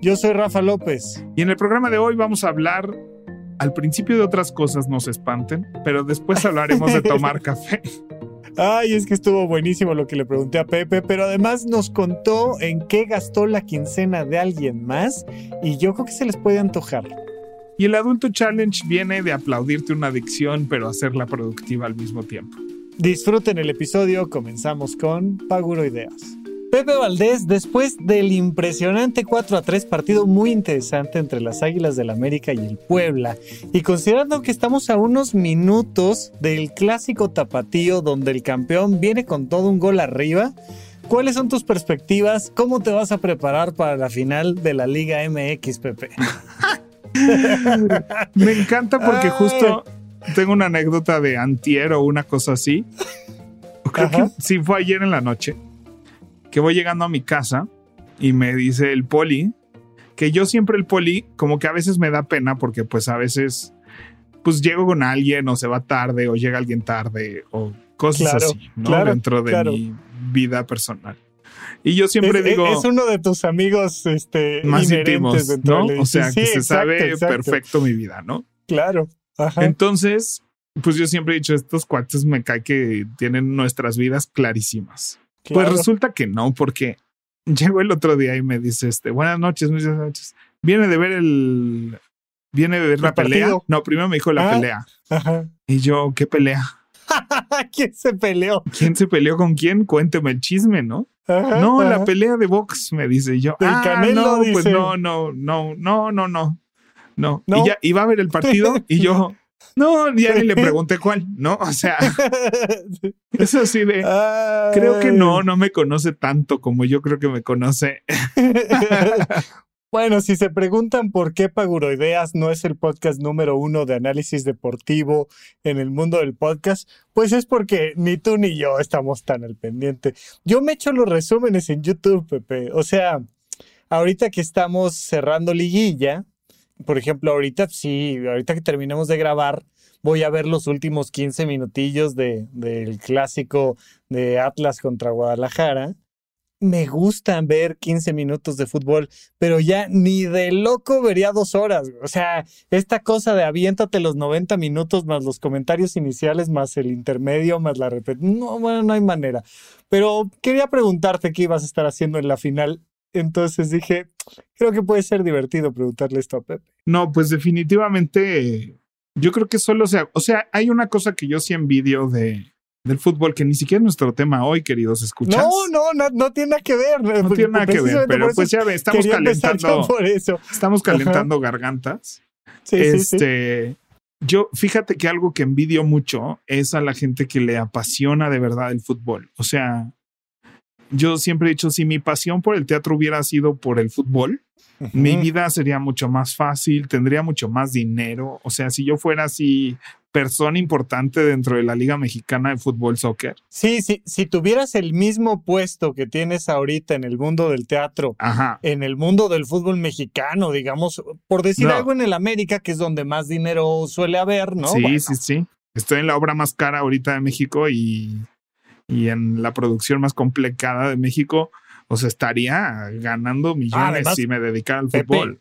Yo soy Rafa López. Y en el programa de hoy vamos a hablar, al principio de otras cosas no se espanten, pero después hablaremos de tomar café. Ay, es que estuvo buenísimo lo que le pregunté a Pepe, pero además nos contó en qué gastó la quincena de alguien más y yo creo que se les puede antojar. Y el Adulto Challenge viene de aplaudirte una adicción, pero hacerla productiva al mismo tiempo. Disfruten el episodio, comenzamos con Paguro Ideas. Pepe Valdés, después del impresionante 4 a 3 partido muy interesante entre las Águilas del América y el Puebla, y considerando que estamos a unos minutos del clásico tapatío donde el campeón viene con todo un gol arriba, ¿cuáles son tus perspectivas? ¿Cómo te vas a preparar para la final de la Liga MX, Pepe? Me encanta porque justo tengo una anécdota de antier o una cosa así. Creo que sí fue ayer en la noche que voy llegando a mi casa y me dice el poli, que yo siempre el poli, como que a veces me da pena porque pues a veces pues llego con alguien o se va tarde o llega alguien tarde o cosas así, ¿no? Dentro de mi vida personal. Y yo siempre digo. Es uno de tus amigos este, más íntimos, ¿no? O sea, que se sabe perfecto mi vida, ¿no? Claro. Entonces, pues yo siempre he dicho, estos cuates me cae que tienen nuestras vidas clarísimas. Pues resulta que no, porque llegó el otro día y me dice, este, buenas noches, muchas noches. Viene de ver el, viene de ver la pelea. No, primero me dijo la ah, pelea. Y yo, ¿qué pelea? ¿Quién se peleó? ¿Quién se peleó con quién? Cuénteme el chisme, ¿no? no, la pelea de box, me dice yo. ah, no, pues no, no, no, no, no, no. No. Y ya iba a ver el partido y yo, no, ya ni le pregunté cuál, ¿no? O sea, eso así de. Creo que no, no me conoce tanto como yo creo que me conoce. Bueno, si se preguntan por qué Paguroideas no es el podcast número uno de análisis deportivo en el mundo del podcast, pues es porque ni tú ni yo estamos tan al pendiente. Yo me echo los resúmenes en YouTube, Pepe. O sea, ahorita que estamos cerrando liguilla, por ejemplo, ahorita sí, ahorita que terminemos de grabar, voy a ver los últimos 15 minutillos de, del clásico de Atlas contra Guadalajara. Me gustan ver 15 minutos de fútbol, pero ya ni de loco vería dos horas. O sea, esta cosa de aviéntate los 90 minutos más los comentarios iniciales, más el intermedio, más la repetición. No, bueno, no hay manera. Pero quería preguntarte qué ibas a estar haciendo en la final entonces dije, creo que puede ser divertido preguntarle esto a Pepe. No, pues definitivamente yo creo que solo sea, o sea, hay una cosa que yo sí envidio de, del fútbol que ni siquiera es nuestro tema hoy, queridos escuchas. No, no, no, no tiene nada que ver. No tiene nada que ver, pero pues ya ve, estamos calentando. Por eso. Estamos calentando gargantas. Sí, este, sí, yo fíjate que algo que envidio mucho es a la gente que le apasiona de verdad el fútbol. O sea, yo siempre he dicho, si mi pasión por el teatro hubiera sido por el fútbol, mi vida sería mucho más fácil, tendría mucho más dinero. O sea, si yo fuera así persona importante dentro de la Liga Mexicana de Fútbol Soccer. Sí, sí, si tuvieras el mismo puesto que tienes ahorita en el mundo del teatro, en el mundo del fútbol mexicano, digamos, por decir algo en el América, que es donde más dinero suele haber, ¿no? Sí, sí, sí. Estoy en la obra más cara ahorita de México y y en la producción más complicada de México, o sea, estaría ganando millones si me dedicara al fútbol.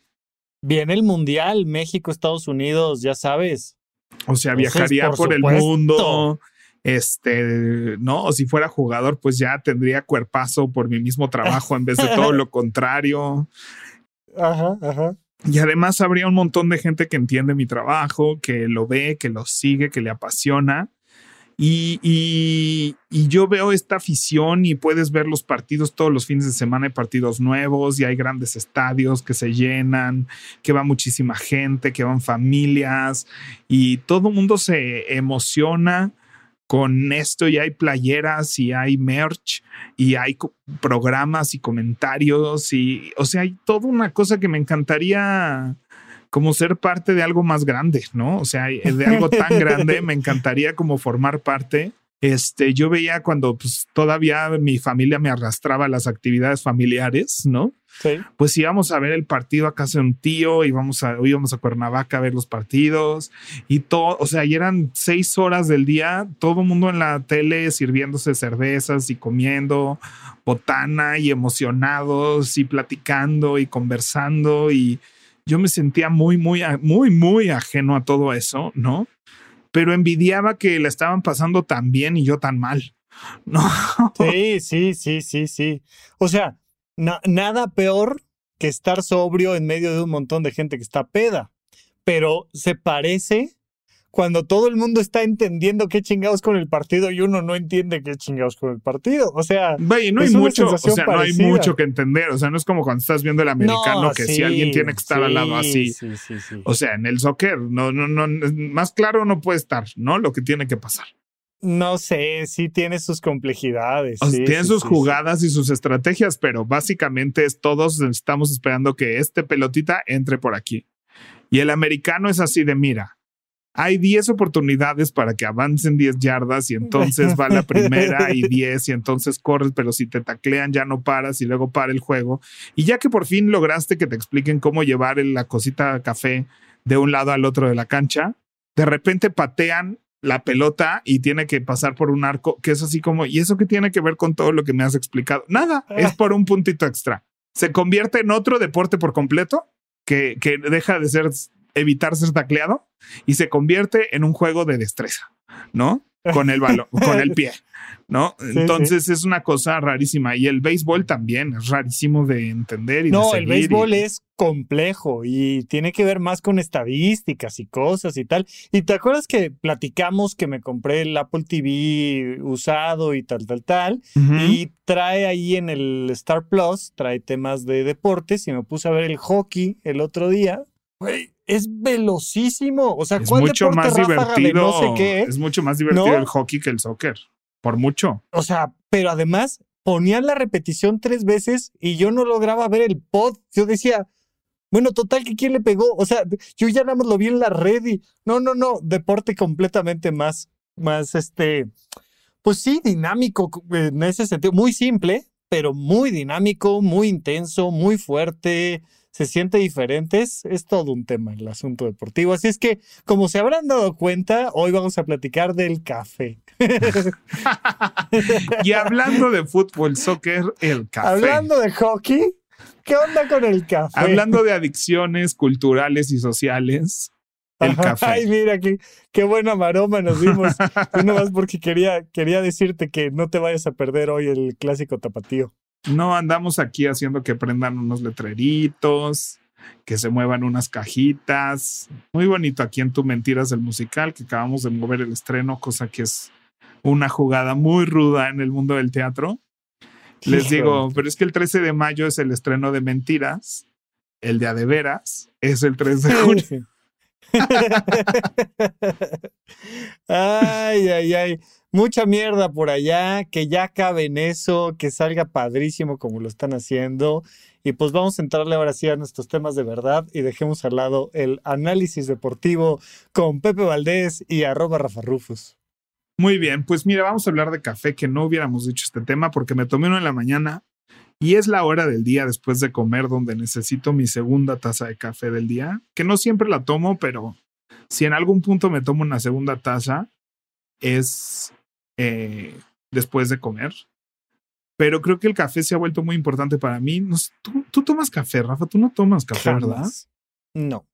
Viene el Mundial, México, Estados Unidos, ya sabes. O sea, viajaría por, el mundo. Este, no, o si fuera jugador, pues ya tendría cuerpazo por mi mismo trabajo en vez de todo lo contrario. Ajá, ajá. Y además habría un montón de gente que entiende mi trabajo, que lo ve, que lo sigue, que le apasiona y, yo veo esta afición y puedes ver los partidos todos los fines de semana, hay partidos nuevos y hay grandes estadios que se llenan, que va muchísima gente, que van familias y todo el mundo se emociona con esto y hay playeras y hay merch y hay programas y comentarios y, o sea, hay toda una cosa que me encantaría como ser parte de algo más grande, ¿no? O sea, de algo tan grande, me encantaría como formar parte. Este, yo veía cuando pues, todavía mi familia me arrastraba a las actividades familiares, ¿no? Sí. Pues íbamos a ver el partido a casa de un tío, íbamos a, íbamos a Cuernavaca a ver los partidos y todo, o sea, y eran seis horas del día, todo el mundo en la tele sirviéndose cervezas y comiendo botana y emocionados y platicando y conversando y yo me sentía muy, muy, muy, muy ajeno a todo eso, ¿no? Pero envidiaba que la estaban pasando tan bien y yo tan mal. No. Sí, sí, sí, sí, sí. O sea, nada peor que estar sobrio en medio de un montón de gente que está peda. Pero se parece cuando todo el mundo está entendiendo qué chingados con el partido y uno no entiende qué chingados con el partido. O sea, no hay mucho, o sea, no hay mucho que entender. O sea, no es como cuando estás viendo el americano que si alguien tiene que estar al lado así. o sea, en el soccer, no, no, no, más claro no puede estar, ¿no? Lo que tiene que pasar. No sé, sí tiene sus complejidades. tiene sus jugadas y sus estrategias, pero básicamente es todos estamos esperando que este pelotita entre por aquí. Y el americano es así de mira, hay 10 oportunidades para que avancen 10 yardas y entonces va la primera y 10 y entonces corres, pero si te taclean ya no paras y luego para el juego. Y ya que por fin lograste que te expliquen cómo llevar la cosita café de un lado al otro de la cancha, de repente patean la pelota y tiene que pasar por un arco, que es así como, ¿y eso qué tiene que ver con todo lo que me has explicado? Nada, es ah. por un puntito extra. Se convierte en otro deporte por completo que, que deja de ser evitar ser tacleado y se convierte en un juego de destreza, ¿no? Con el balón, con el pie, ¿no? Entonces es una cosa rarísima. Y el béisbol también es rarísimo de entender. Y no, el béisbol es complejo y tiene que ver más con estadísticas y cosas y tal. Y te acuerdas que platicamos que me compré el Apple TV usado y tal, tal, tal. Y trae ahí en el Star Plus, trae temas de deportes y me puse a ver el hockey el otro día es velocísimo. O sea, es mucho más divertido. no sé qué? Es mucho más divertido el hockey que el soccer. Por mucho. O sea, pero además ponían la repetición tres veces y yo no lograba ver el pod. Yo decía, bueno, total, que quién le pegó. O sea, yo ya nada más lo vi en la red y no, no, no, deporte completamente más, más este, pues sí, dinámico en ese sentido. Muy simple, pero muy dinámico, muy intenso, muy fuerte se siente diferente. Es, todo un tema el asunto deportivo. Así es que, como se habrán dado cuenta, hoy vamos a platicar del café. y hablando de fútbol, soccer, el café. Hablando de hockey, ¿qué onda con el café? Hablando de adicciones culturales y sociales. El café. Ay, mira, qué, qué buena maroma nos dimos. Uno más porque quería, quería decirte que no te vayas a perder hoy el clásico tapatío. No andamos aquí haciendo que prendan unos letreritos, que se muevan unas cajitas. Muy bonito aquí en Tu Mentiras del Musical, que acabamos de mover el estreno, cosa que es una jugada muy ruda en el mundo del teatro. Les digo, pero es que el 13 de mayo es el estreno de Mentiras, el de Adeveras es el 3 de junio. ay, ay, ay mucha mierda por allá, que ya cabe en eso, que salga padrísimo como lo están haciendo. Y pues vamos a entrarle ahora sí a nuestros temas de verdad y dejemos al lado el análisis deportivo con Pepe Valdés y arroba Rafa Rufus. Muy bien, pues mira, vamos a hablar de café, que no hubiéramos dicho este tema porque me tomé uno en la mañana y es la hora del día después de comer donde necesito mi segunda taza de café del día, que no siempre la tomo, pero si en algún punto me tomo una segunda taza, es eh, después de comer. Pero creo que el café se ha vuelto muy importante para mí. tú, tomas café, Rafa, tú no tomas café, ¿verdad? No.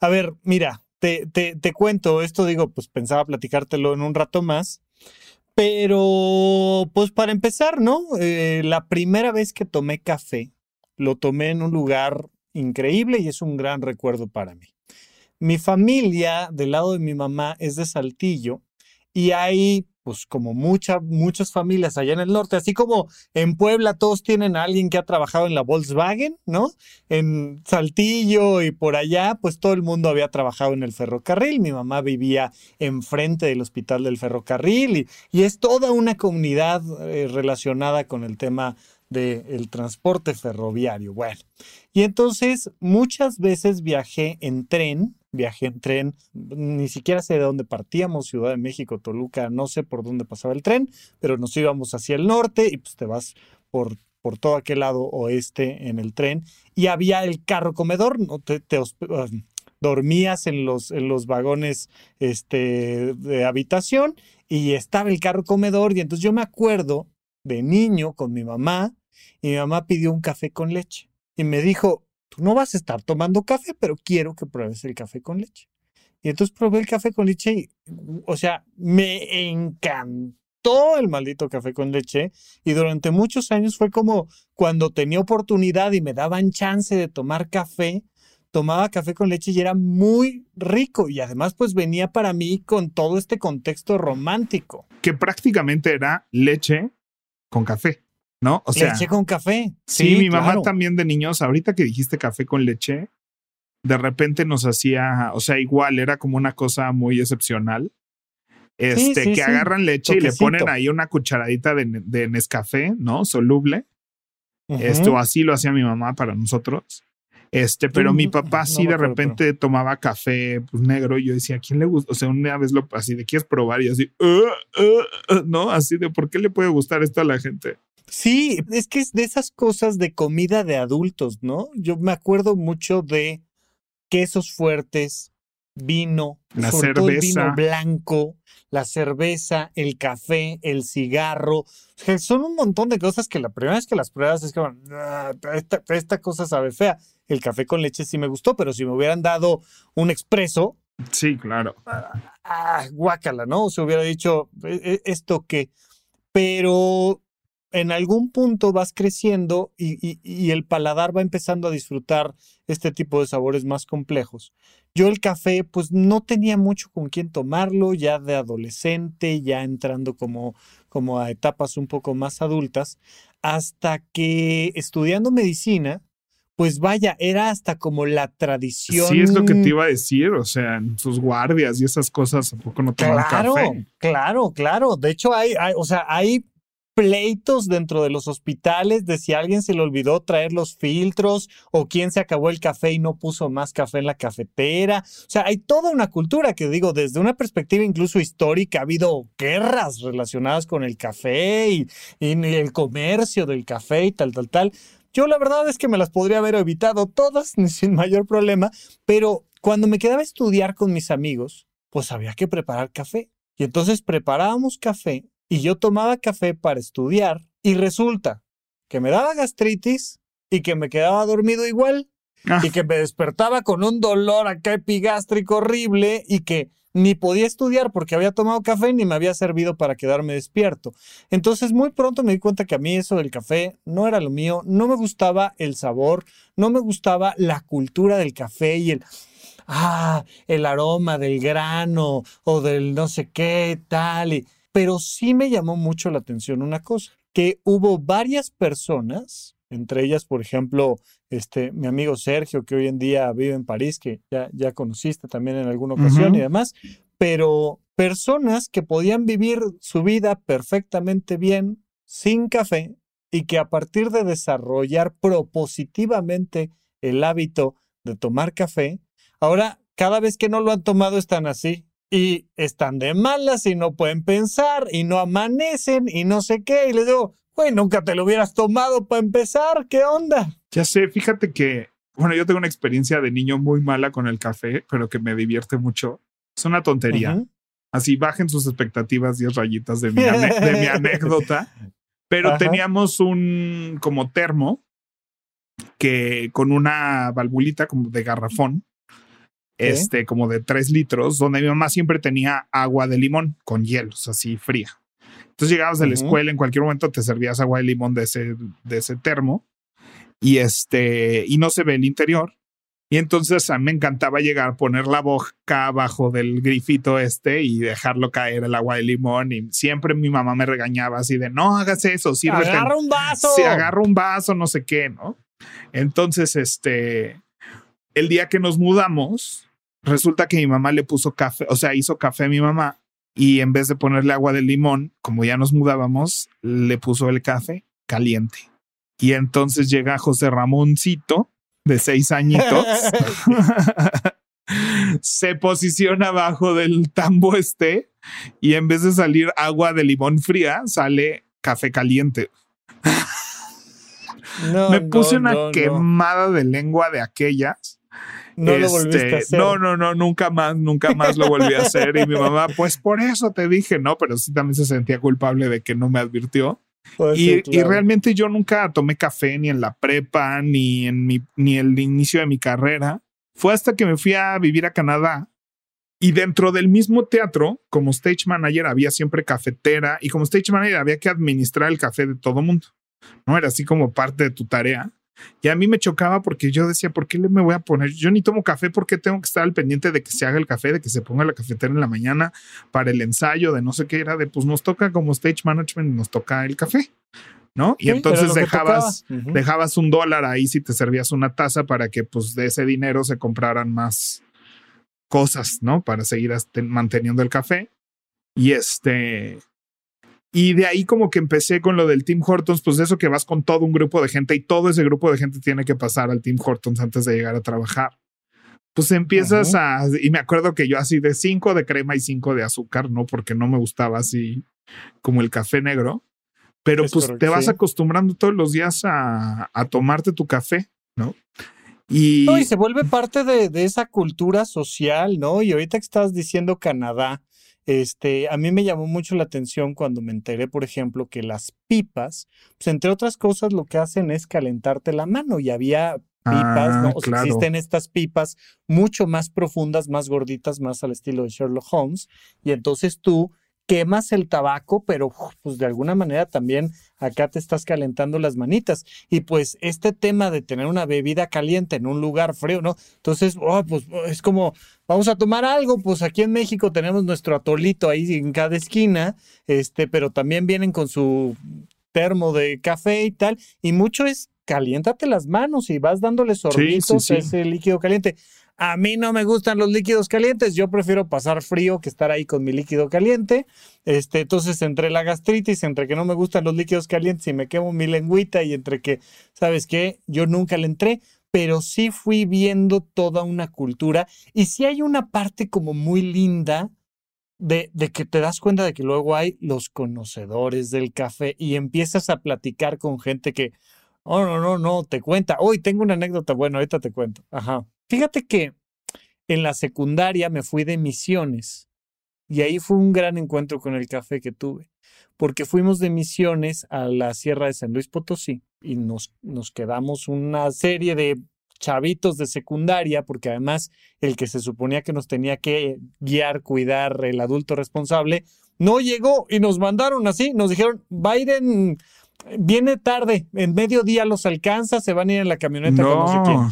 A ver, mira, te, te, te, cuento, esto digo, pues pensaba platicártelo en un rato más, pero pues para empezar, ¿no? Eh, la primera vez que tomé café, lo tomé en un lugar increíble y es un gran recuerdo para mí. Mi familia, del lado de mi mamá, es de Saltillo y hay pues como muchas, muchas familias allá en el norte, así como en Puebla todos tienen a alguien que ha trabajado en la Volkswagen, ¿no? En Saltillo y por allá, pues todo el mundo había trabajado en el ferrocarril. Mi mamá vivía enfrente del hospital del ferrocarril y, y es toda una comunidad eh, relacionada con el tema del transporte ferroviario. Bueno, y entonces muchas veces viajé en tren, viajé en tren, ni siquiera sé de dónde partíamos, Ciudad de México, Toluca, no sé por dónde pasaba el tren, pero nos íbamos hacia el norte y pues te vas por, por todo aquel lado oeste en el tren y había el carro comedor, ¿no? te, ah, dormías en los, en los vagones este, de habitación y estaba el carro comedor y entonces yo me acuerdo de niño con mi mamá y mi mamá pidió un café con leche y me dijo, tú no vas a estar tomando café, pero quiero que pruebes el café con leche. Y entonces probé el café con leche y, o sea, me encantó el maldito café con leche y durante muchos años fue como cuando tenía oportunidad y me daban chance de tomar café, tomaba café con leche y era muy rico y además pues venía para mí con todo este contexto romántico. Que prácticamente era leche con café. ¿No? O sea, leche con café. Sí, mi mamá también de niños, ahorita que dijiste café con leche, de repente nos hacía, o sea, igual era como una cosa muy excepcional. Este, que agarran leche y le ponen ahí una cucharadita de, de Nescafé, ¿no? Soluble. Esto así lo hacía mi mamá para nosotros. Este, pero mi papá sí de repente tomaba café pues, negro y yo decía, ¿a quién le gusta? O sea, una vez lo así de quieres probar y así, uh, uh, uh", no, así de por qué le puede gustar esto a la gente. Sí, es que es de esas cosas de comida de adultos, ¿no? Yo me acuerdo mucho de quesos fuertes, vino, la cerveza. el vino blanco, la cerveza, el café, el cigarro. son un montón de cosas que la primera vez que las pruebas es como, ah, esta, esta, cosa sabe fea. El café con leche sí me gustó, pero si me hubieran dado un expreso. Sí, claro. Ah, guácala, ¿no? Se hubiera dicho, ¿e, e, ¿esto qué? Pero en algún punto vas creciendo y, el paladar va empezando a disfrutar este tipo de sabores más complejos. Yo el café, pues no tenía mucho con quién tomarlo, ya de adolescente, ya entrando como, como a etapas un poco más adultas, hasta que estudiando medicina, pues vaya, era hasta como la tradición. Sí, es lo que te iba a decir, o sea, en sus guardias y esas cosas, ¿a poco no toman claro, café? Claro, claro, de hecho hay, hay, o sea, hay pleitos dentro de los hospitales de si alguien se le olvidó traer los filtros o quién se acabó el café y no puso más café en la cafetera. O sea, hay toda una cultura que digo, desde una perspectiva incluso histórica, ha habido guerras relacionadas con el café y, el comercio del café y tal, tal, tal. Yo la verdad es que me las podría haber evitado todas sin mayor problema, pero cuando me quedaba a estudiar con mis amigos, pues había que preparar café. Y entonces preparábamos café y yo tomaba café para estudiar y resulta que me daba gastritis y que me quedaba dormido igual ah. y que me despertaba con un dolor acá epigástrico horrible y que ni podía estudiar porque había tomado café ni me había servido para quedarme despierto. Entonces muy pronto me di cuenta que a mí eso del café no era lo mío, no me gustaba el sabor, no me gustaba la cultura del café y el ah, el aroma del grano o del no sé qué tal y pero sí me llamó mucho la atención una cosa, que hubo varias personas, entre ellas, por ejemplo, este, mi amigo Sergio, que hoy en día vive en París, que ya, ya conociste también en alguna ocasión y demás, pero personas que podían vivir su vida perfectamente bien sin café y que a partir de desarrollar propositivamente el hábito de tomar café, ahora cada vez que no lo han tomado están así y están de malas y no pueden pensar y no amanecen y no sé qué. Y les digo, güey, nunca te lo hubieras tomado para empezar, ¿qué onda? Ya sé, fíjate que, bueno, yo tengo una experiencia de niño muy mala con el café, pero que me divierte mucho. Es una tontería. Así bajen sus expectativas 10 rayitas de mi, de mi anécdota. Pero teníamos un como termo que con una valvulita como de garrafón este, como de tres litros, donde mi mamá siempre tenía agua de limón con hielos, así fría. Entonces llegabas de la escuela, en cualquier momento te servías agua de limón de ese, de ese termo y este, y no se ve el interior. Y entonces a mí me encantaba llegar, poner la boca abajo del grifito este y dejarlo caer el agua de limón. Y siempre mi mamá me regañaba así de no hagas eso, sirve. Agarra un vaso. Si agarra un vaso, no sé qué, ¿no? Entonces, este, el día que nos mudamos, resulta que mi mamá le puso café, o sea, hizo café a mi mamá y en vez de ponerle agua de limón, como ya nos mudábamos, le puso el café caliente. Y entonces llega José Ramoncito, de seis añitos, se posiciona abajo del tambo este y en vez de salir agua de limón fría, sale café caliente. Me puse una quemada de lengua de aquellas. No lo volviste a este, hacer. No, no, no, nunca más, nunca más lo volví a hacer. Y mi mamá, pues por eso te dije, no, pero sí también se sentía culpable de que no me advirtió. Y, y, realmente yo nunca tomé café ni en la prepa, ni en mi, ni el inicio de mi carrera. Fue hasta que me fui a vivir a Canadá y dentro del mismo teatro, como stage manager, había siempre cafetera y como stage manager había que administrar el café de todo mundo. No era así como parte de tu tarea. Y a mí me chocaba porque yo decía, ¿por qué me voy a poner? Yo ni tomo café, porque tengo que estar al pendiente de que se haga el café, de que se ponga la cafetera en la mañana para el ensayo, de no sé qué era, de pues nos toca como stage management, nos toca el café. ¿no? Y entonces dejabas, dejabas un dólar ahí si te servías una taza para que pues de ese dinero se compraran más cosas, ¿no? Para seguir manteniendo el café. Y este, y de ahí como que empecé con lo del Team Hortons, pues de eso que vas con todo un grupo de gente y todo ese grupo de gente tiene que pasar al Team Hortons antes de llegar a trabajar. Pues empiezas a, y me acuerdo que yo así de cinco de crema y cinco de azúcar, ¿no? Porque no me gustaba así como el café negro. Pero pues te vas acostumbrando todos los días a, tomarte tu café, ¿no? Y... y se vuelve parte de, de, esa cultura social, ¿no? Y ahorita que estás diciendo Canadá, este, a mí me llamó mucho la atención cuando me enteré, por ejemplo, que las pipas, pues entre otras cosas, lo que hacen es calentarte la mano y había pipas, ¿no? Ah, o sea, existen estas pipas mucho más profundas, más gorditas, más al estilo de Sherlock Holmes, y entonces tú quemas el tabaco, pero pues de alguna manera también acá te estás calentando las manitas. Y pues este tema de tener una bebida caliente en un lugar frío, ¿no? Entonces, oh, pues es como, vamos a tomar algo, pues aquí en México tenemos nuestro atolito ahí en cada esquina, este, pero también vienen con su termo de café y tal, y mucho es caliéntate las manos y vas dándole sorbitos a ese líquido caliente. A mí no me gustan los líquidos calientes, yo prefiero pasar frío que estar ahí con mi líquido caliente. Este, entonces, entre la gastritis, entre que no me gustan los líquidos calientes y me quemo mi lengüita y entre que, ¿sabes qué? Yo nunca le entré, pero sí fui viendo toda una cultura y sí hay una parte como muy linda de, de, que te das cuenta de que luego hay los conocedores del café y empiezas a platicar con gente que, oh, no, no, no, te cuenta, hoy tengo una anécdota, bueno, ahorita te cuento, ajá. Fíjate que en la secundaria me fui de misiones y ahí fue un gran encuentro con el café que tuve, porque fuimos de misiones a la Sierra de San Luis Potosí y nos, nos quedamos una serie de chavitos de secundaria, porque además el que se suponía que nos tenía que guiar, cuidar, el adulto responsable, no llegó y nos mandaron así, nos dijeron, Biden viene tarde, en mediodía los alcanza, se van a ir en la camioneta con no sé quién.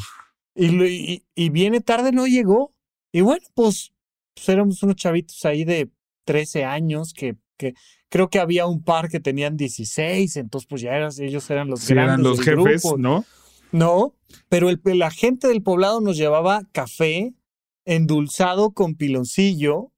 Y, y, viene tarde, no llegó. Y bueno, pues, pues, éramos unos chavitos ahí de 13 años que, que creo que había un par que tenían 16, entonces pues ya eran, ellos eran los grandes. Eran los jefes, ¿no? No, pero el, la gente del poblado nos llevaba café endulzado con piloncillo.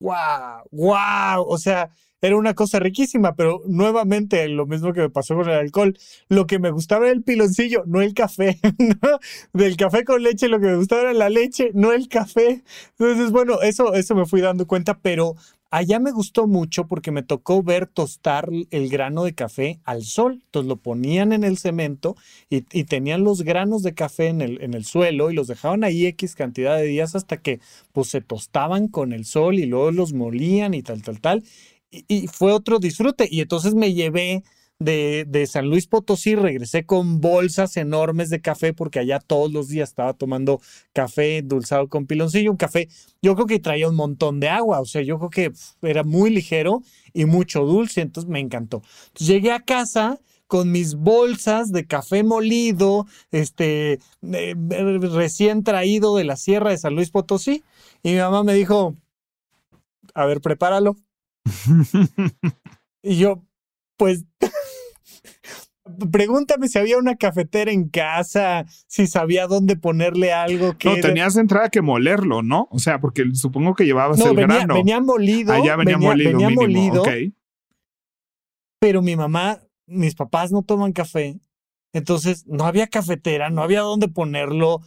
¡Wow! ¡Wow! O sea, era una cosa riquísima, pero nuevamente lo mismo que me pasó con el alcohol, lo que me gustaba era el piloncillo, no el café. Del café con leche lo que me gustaba era la leche, no el café. Entonces, bueno, eso, eso me fui dando cuenta, pero allá me gustó mucho porque me tocó ver tostar el grano de café al sol. Entonces lo ponían en el cemento y, tenían los granos de café en el, en el, suelo y los dejaban ahí X cantidad de días hasta que pues se tostaban con el sol y luego los molían y tal, tal, tal y, fue otro disfrute. Y entonces me llevé de, de, San Luis Potosí, regresé con bolsas enormes de café porque allá todos los días estaba tomando café dulzado con piloncillo, un café, yo creo que traía un montón de agua, o sea, yo creo que era muy ligero y mucho dulce, entonces me encantó. llegué a casa con mis bolsas de café molido, este, recién traído de la sierra de San Luis Potosí, y mi mamá me dijo, a ver, prepáralo. y yo, pues, pregúntame si había una cafetera en casa, si sabía dónde ponerle algo. Que no, tenías entrada que molerlo, ¿no? O sea, porque supongo que llevabas el venía, grano. Venía molido. Allá venía, molido. Venía molido. Pero mi mamá mis papás no toman café, entonces no había cafetera, no había dónde ponerlo.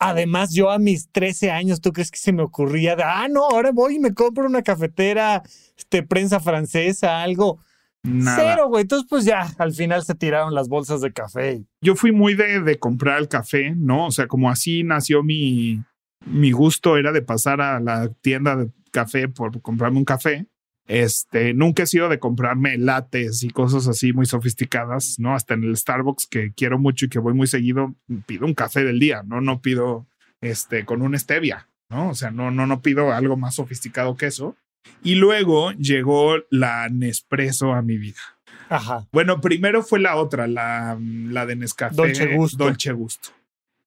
Además, yo a mis 13 años, ¿tú crees que se me ocurría de, ah, no, ahora voy y me compro una cafetera, este, prensa francesa, algo? Cero, güey. Entonces, pues ya, al final se tiraron las bolsas de café. Yo fui muy de, de comprar el café, ¿no? O sea, como así nació mi, mi gusto, era de pasar a la tienda de café por comprarme un café. Este, nunca he sido de comprarme lates y cosas así muy sofisticadas, ¿no? Hasta en el Starbucks que quiero mucho y que voy muy seguido, pido un café del día, ¿no? No pido este con un stevia, ¿no? O sea, no, no, no pido algo más sofisticado que eso. Y luego llegó la Nespresso a mi vida. Ajá. Bueno, primero fue la otra, la, la de Nescafé. Dolce Gusto. Dolce Gusto.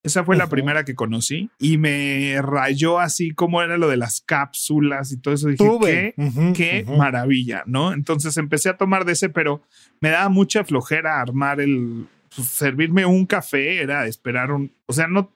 Esa fue la primera que conocí y me rayó así como era lo de las cápsulas y todo eso. Dije, qué, qué maravilla, ¿no? Entonces empecé a tomar de ese, pero me daba mucha flojera armar el, pues, servirme un café, era esperar un, o sea, no,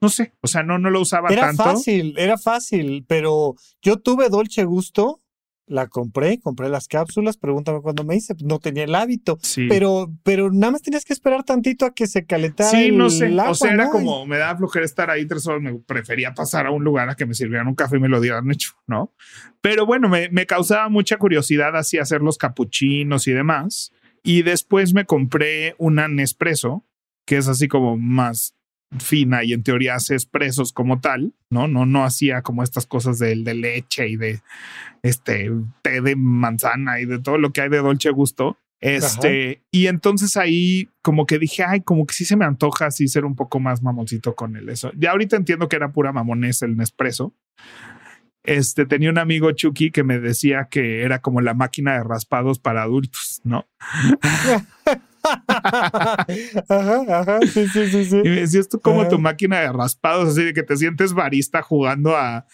no sé, o sea, no, no lo usaba tanto. Era fácil, era fácil, pero yo tuve Dolce Gusto la compré, compré las cápsulas, pregúntame cuándo me hice, no tenía el hábito, pero, pero nada más tenías que esperar tantito a que se calentara. Sí, no sé, o sea, era como me daba flojera estar ahí tres horas, me prefería pasar a un lugar a que me sirvieran un café y me lo dieran hecho, ¿no? Pero bueno, me, me causaba mucha curiosidad así hacer los capuchinos y demás. Y después me compré una Nespresso, que es así como más fina y en teoría hace expresos como tal, ¿no? No, no hacía como estas cosas de, de leche y de este té de manzana y de todo lo que hay de dolce gusto. Este, y entonces ahí como que dije, ay, como que sí se me antoja así ser un poco más mamoncito con él. Eso. Ya ahorita entiendo que era pura mamonés el Nespresso. Este, tenía un amigo Chucky que me decía que era como la máquina de raspados para adultos, ¿no? ajá, ajá, sí, sí, sí, sí. Y me decías tú como tu máquina de raspados, así de que te sientes barista jugando a,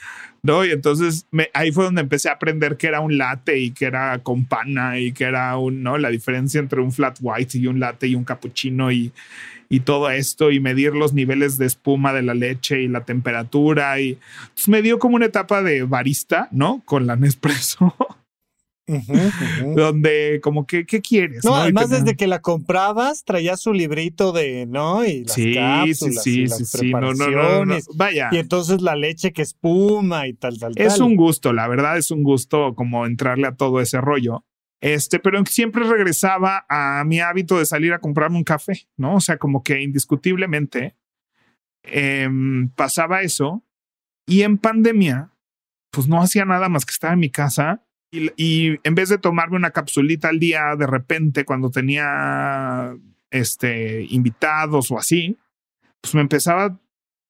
¿no? Y entonces me, ahí fue donde empecé a aprender que era un latte y que era con pana y que era un, ¿no? La diferencia entre un flat white y un latte y un cappuccino y, y todo esto y medir los niveles de espuma de la leche y la temperatura y me dio como una etapa de barista, ¿no? Con la Nespresso. Donde, como que, ¿qué quieres? No, además desde que la comprabas, traía su librito de, ¿no? Y las sí, cápsulas sí, y las preparaciones. Vaya. Y entonces la leche que espuma y tal, tal, Es un gusto, la verdad es un gusto como entrarle a todo ese rollo. Este, pero siempre regresaba a mi hábito de salir a comprarme un café, ¿no? O sea, como que indiscutiblemente em, pasaba eso. Y en pandemia, pues no hacía nada más que estar en mi casa y, en vez de tomarme una capsulita al día de repente cuando tenía este, invitados o así, pues me empezaba a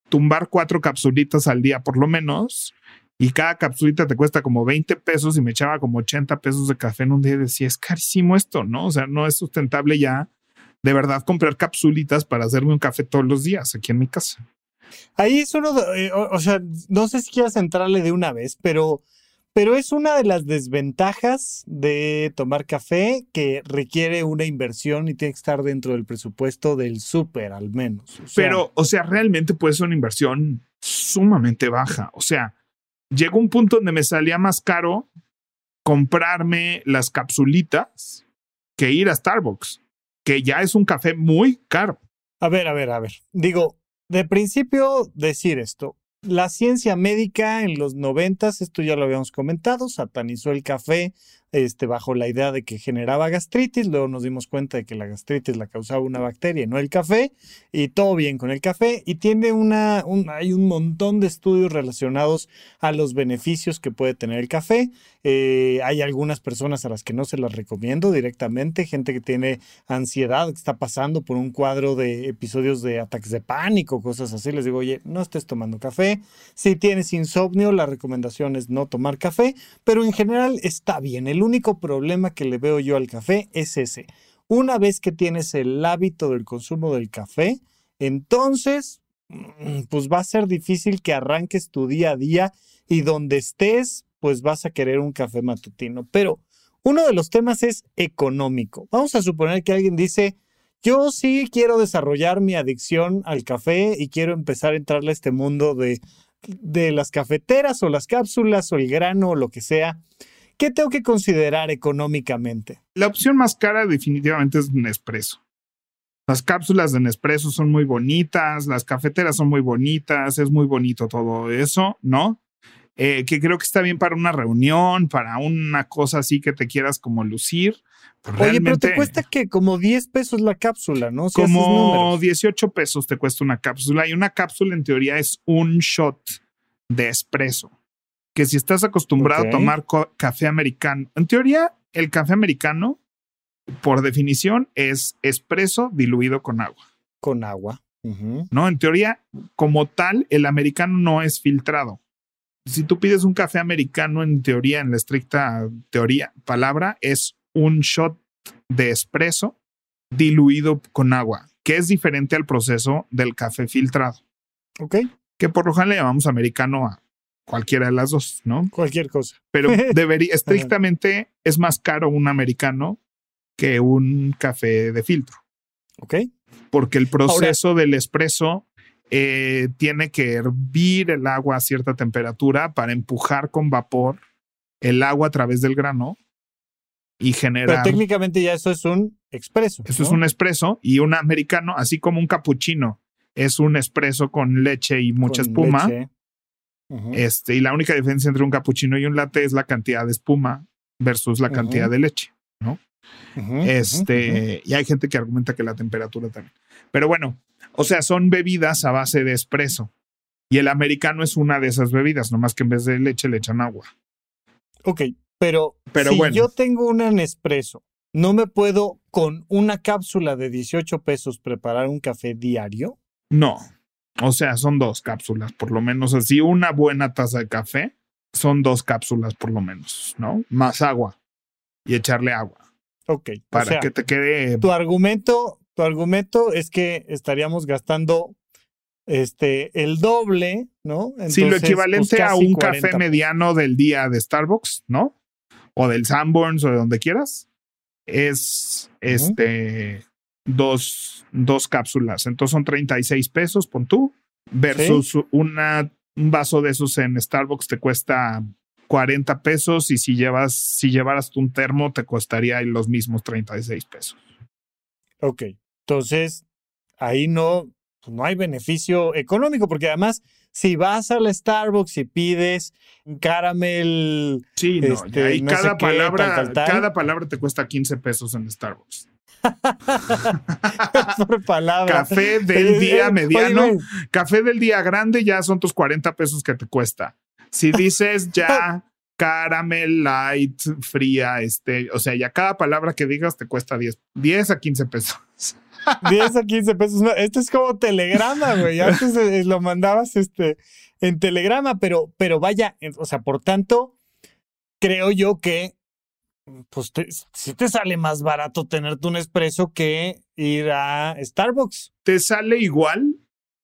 tumbar cuatro capsulitas al día por lo menos. Y cada capsulita te cuesta como 20 pesos y me echaba como 80 pesos de café en un día y decía, es carísimo esto, ¿no? O sea, no es sustentable ya de verdad comprar capsulitas para hacerme un café todos los días aquí en mi casa. Ahí es uno, eh, o, sea, no sé si quieras entrarle de una vez, pero pero es una de las desventajas de tomar café que requiere una inversión y tiene que estar dentro del presupuesto del súper al menos. Pero, o sea, realmente puede ser una inversión sumamente baja. O sea, llegó un punto donde me salía más caro comprarme las capsulitas que ir a Starbucks, que ya es un café muy caro. A ver, a ver, a ver. Digo, de principio decir esto, la ciencia médica en los noventas, esto ya lo habíamos comentado, satanizó el café este, bajo la idea de que generaba gastritis, luego nos dimos cuenta de que la gastritis la causaba una bacteria, no el café, y todo bien con el café, y tiene una, hay un montón de estudios relacionados a los beneficios que puede tener el café. Eh, hay algunas personas a las que no se las recomiendo directamente, gente que tiene ansiedad, que está pasando por un cuadro de episodios de ataques de pánico, cosas así, les digo, oye, no estés tomando café. Si tienes insomnio, la recomendación es no tomar café, pero en general está bien. El único problema que le veo yo al café es ese. Una vez que tienes el hábito del consumo del café, entonces, mm, pues va a ser difícil que arranques tu día a día y donde estés, pues vas a querer un café matutino. Pero uno de los temas es económico. Vamos a suponer que alguien dice, yo sí quiero desarrollar mi adicción al café y quiero empezar a entrarle a este mundo de, de las cafeteras o las cápsulas o el grano o lo que sea. ¿Qué tengo que considerar económicamente? La opción más cara definitivamente es Nespresso. Las cápsulas de Nespresso son muy bonitas, las cafeteras son muy bonitas, es muy bonito todo eso, ¿no? Eh, que creo que está bien para una reunión, para una cosa así que te quieras como lucir. Oye, pero te cuesta que como 10 pesos la cápsula, ¿no? como 18 pesos te cuesta una cápsula y una cápsula en teoría es un shot de espresso. Que si estás acostumbrado a tomar café americano, en teoría el café americano, por definición, es espresso diluido con agua. Con agua. No, en teoría, como tal, el americano no es filtrado si tú pides un café americano, en teoría, en la estricta teoría, palabra, es un shot de espresso diluido con agua, que es diferente al proceso del café filtrado. Ok. Que por lo general le llamamos americano a cualquiera de las dos, ¿no? Cualquier cosa. Pero debería, estrictamente, es más caro un americano que un café de filtro. Ok. Porque el proceso del espresso eh, tiene que hervir el agua a cierta temperatura para empujar con vapor el agua a través del grano y generar. Pero técnicamente ya eso es un expreso. Eso es un expreso y un americano, así como un cappuccino, es un expreso con leche y mucha espuma. Este, y la única diferencia entre un cappuccino y un latte es la cantidad de espuma versus la cantidad de leche, ¿no? este, y hay gente que argumenta que la temperatura también. Pero bueno, o sea, son bebidas a base de espresso. Y el americano es una de esas bebidas, nomás que en vez de leche le echan agua. Ok, pero, pero si yo tengo una Nespresso, ¿no me puedo con una cápsula de 18 pesos preparar un café diario? No. O sea, son dos cápsulas, por lo menos así. Una buena taza de café son dos cápsulas, por lo menos, ¿no? Más agua y echarle agua. Ok. Para que te quede. Tu argumento tu argumento es que estaríamos gastando este, el doble, ¿no? sí, lo equivalente pues, a un café mediano del día de Starbucks, ¿no? O del Sanborns o de donde quieras. Es este dos, dos cápsulas. Entonces son 36 pesos, pon tú, versus una, un vaso de esos en Starbucks te cuesta 40 pesos y si llevas, si llevaras un termo te costaría los mismos 36 pesos. Ok, entonces, ahí no, pues, no hay beneficio económico, porque además, si vas al Starbucks y pides caramel. Sí, no, este, cada, palabra, cada palabra te cuesta 15 pesos en Starbucks. Por palabra. Café del día mediano, café del día grande ya son tus 40 pesos que te cuesta. Si dices ya caramel light, fría, este, o sea, ya cada palabra que digas te cuesta 10, 10 a 15 pesos. 10 a 15 pesos. No, esto es como telegrama, güey. Antes eh, lo mandabas este, en telegrama, pero, pero vaya, o sea, por tanto, creo yo que pues si te sale más barato tenerte un espresso que ir a Starbucks. Te sale igual,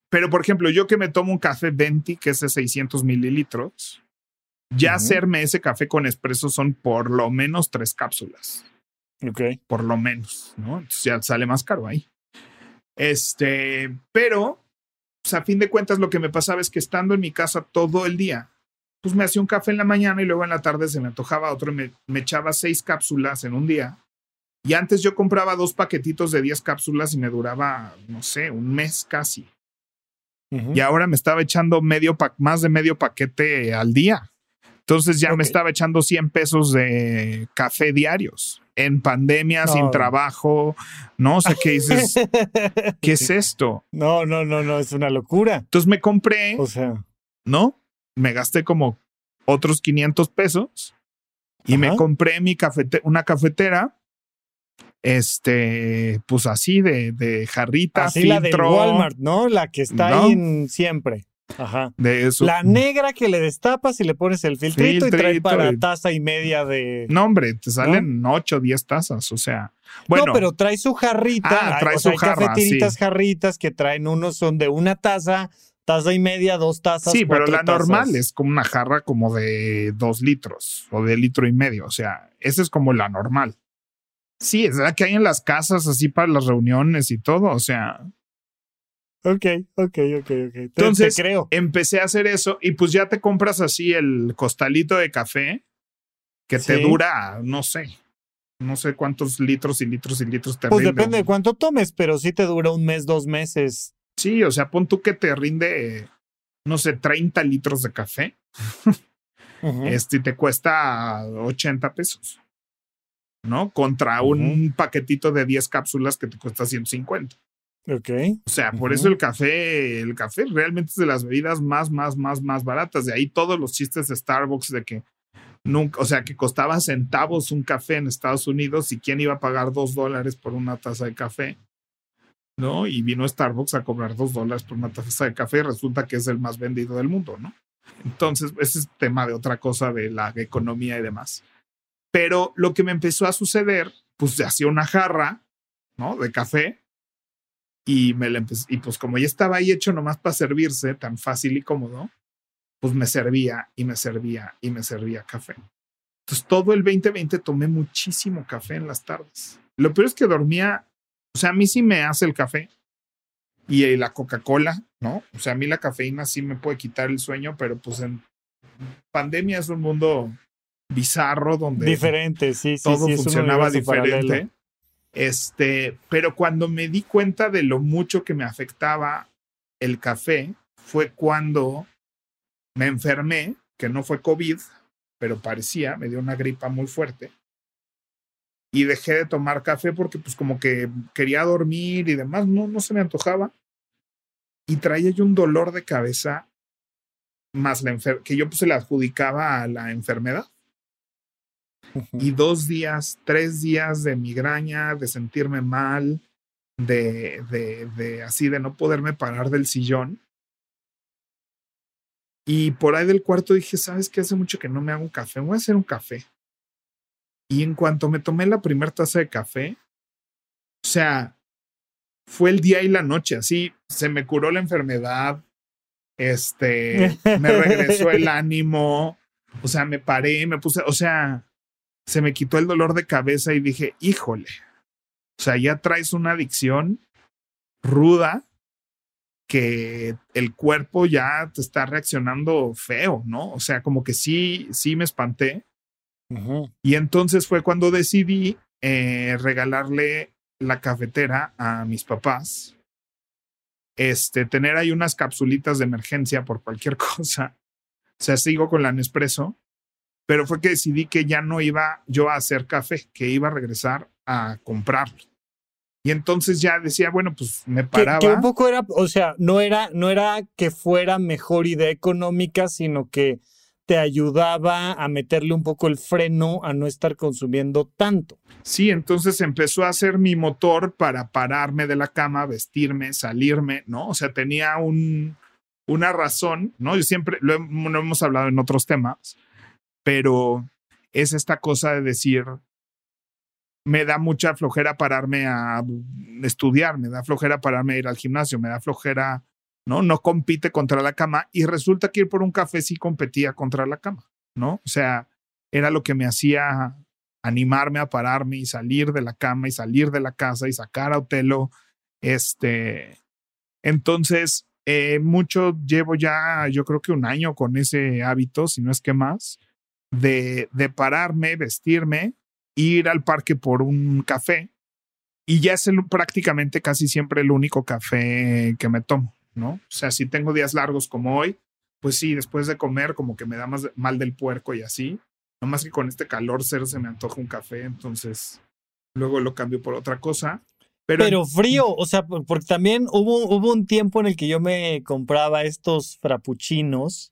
pero por ejemplo, yo que me tomo un café 20, que es de 600 mililitros, ya hacerme ese café con espresso son por lo menos tres cápsulas. Ok. Por lo menos, ¿no? Entonces ya sale más caro ahí. Este, pero, pues a fin de cuentas, lo que me pasaba es que estando en mi casa todo el día, pues me hacía un café en la mañana y luego en la tarde se me antojaba otro y me, me echaba seis cápsulas en un día. Y antes yo compraba dos paquetitos de diez cápsulas y me duraba, no sé, un mes casi. Y ahora me estaba echando medio más de medio paquete al día. Entonces ya me estaba echando 100 pesos de café diarios en pandemia, sin trabajo, ¿no? O sea, ¿qué dices? ¿Qué es esto? No, no, no, no, es una locura. Entonces me compré, o sea, ¿no? Me gasté como otros 500 pesos y me compré mi cafete una cafetera este, pues así de, de jarrita, así la de Walmart, ¿no? La que está ahí siempre. Ajá. De eso. La negra que le destapas y le pones el filtrito, y trae para taza y media de. No, hombre, te salen ocho 8 o 10 tazas, o sea. Bueno. No, pero trae su jarrita. Ah, trae su jarra, cafetiritas, jarritas que traen unos son de una taza, taza y media, dos tazas. Sí, pero la normal es como una jarra como de dos litros o de litro y medio. O sea, esa es como la normal. Sí, es la que hay en las casas así para las reuniones y todo. O sea, Ok, ok, ok, ok. Entonces, creo. empecé a hacer eso y pues ya te compras así el costalito de café que te dura, no sé, no sé cuántos litros y litros y litros te Pues depende de cuánto tomes, pero sí te dura un mes, dos meses. Sí, o sea, pon tú que te rinde, no sé, 30 litros de café. Este te cuesta 80 pesos. ¿No? Contra un paquetito de 10 cápsulas que te cuesta 150. Ok. O sea, por eso el café, el café realmente es de las bebidas más, más, más, más baratas. De ahí todos los chistes de Starbucks de que nunca, o sea, que costaba centavos un café en Estados Unidos y quién iba a pagar dos dólares por una taza de café. ¿No? Y vino Starbucks a cobrar dos dólares por una taza de café y resulta que es el más vendido del mundo, ¿no? Entonces, ese es tema de otra cosa de la economía y demás. Pero lo que me empezó a suceder, pues hacía una jarra, ¿no? De café y me la empecé, y pues como ya estaba ahí hecho nomás para servirse, tan fácil y cómodo, pues me servía y me servía y me servía café. Entonces todo el 2020 tomé muchísimo café en las tardes. Lo peor es que dormía, o sea, a mí sí me hace el café y la Coca-Cola, ¿no? O sea, a mí la cafeína sí me puede quitar el sueño, pero pues en pandemia es un mundo bizarro donde diferente, sí, sí, todo funcionaba diferente. Este, pero cuando me di cuenta de lo mucho que me afectaba el café, fue cuando me enfermé, que no fue COVID, pero parecía, me dio una gripa muy fuerte. Y dejé de tomar café porque pues como que quería dormir y demás, no, no se me antojaba. Y traía yo un dolor de cabeza más la que yo pues se le adjudicaba a la enfermedad. Y dos días, tres días de migraña, de sentirme mal, de, de, de así, de no poderme parar del sillón. Y por ahí del cuarto dije, ¿sabes qué? Hace mucho que no me hago un café, voy a hacer un café. Y en cuanto me tomé la primera taza de café, o sea, fue el día y la noche, así, se me curó la enfermedad, este, me regresó el ánimo, o sea, me paré, me puse, o sea, se me quitó el dolor de cabeza y dije, híjole, o sea, ya traes una adicción ruda que el cuerpo ya te está reaccionando feo, ¿no? O sea, como que sí, sí me espanté. Y entonces fue cuando decidí eh, regalarle la cafetera a mis papás. Este, tener ahí unas capsulitas de emergencia por cualquier cosa. O sea, sigo con la Nespresso, pero fue que decidí que ya no iba yo a hacer café, que iba a regresar a comprarlo. Y entonces ya decía, bueno, pues me paraba. Que, un poco era, o sea, no era, no era que fuera mejor idea económica, sino que te ayudaba a meterle un poco el freno a no estar consumiendo tanto. Sí, entonces empezó a ser mi motor para pararme de la cama, vestirme, salirme, ¿no? O sea, tenía un, una razón, ¿no? Yo siempre, lo, lo hemos hablado en otros temas, pero es esta cosa de decir, me da mucha flojera pararme a estudiar, me da flojera pararme a ir al gimnasio, me da flojera, ¿no? No compite contra la cama y resulta que ir por un café sí competía contra la cama, ¿no? O sea, era lo que me hacía animarme a pararme y salir de la cama y salir de la casa y sacar a Otelo. Este, entonces, eh, mucho llevo ya, yo creo que un año con ese hábito, si no es que más, de, de pararme, vestirme, ir al parque por un café y ya es prácticamente casi siempre el único café que me tomo, ¿no? O sea, si tengo días largos como hoy, pues sí, después de comer como que me da más mal del puerco y así. No más que con este calor cero se me antoja un café, entonces luego lo cambio por otra cosa. Pero, pero frío, o sea, porque también hubo, hubo un tiempo en el que yo me compraba estos frappuccinos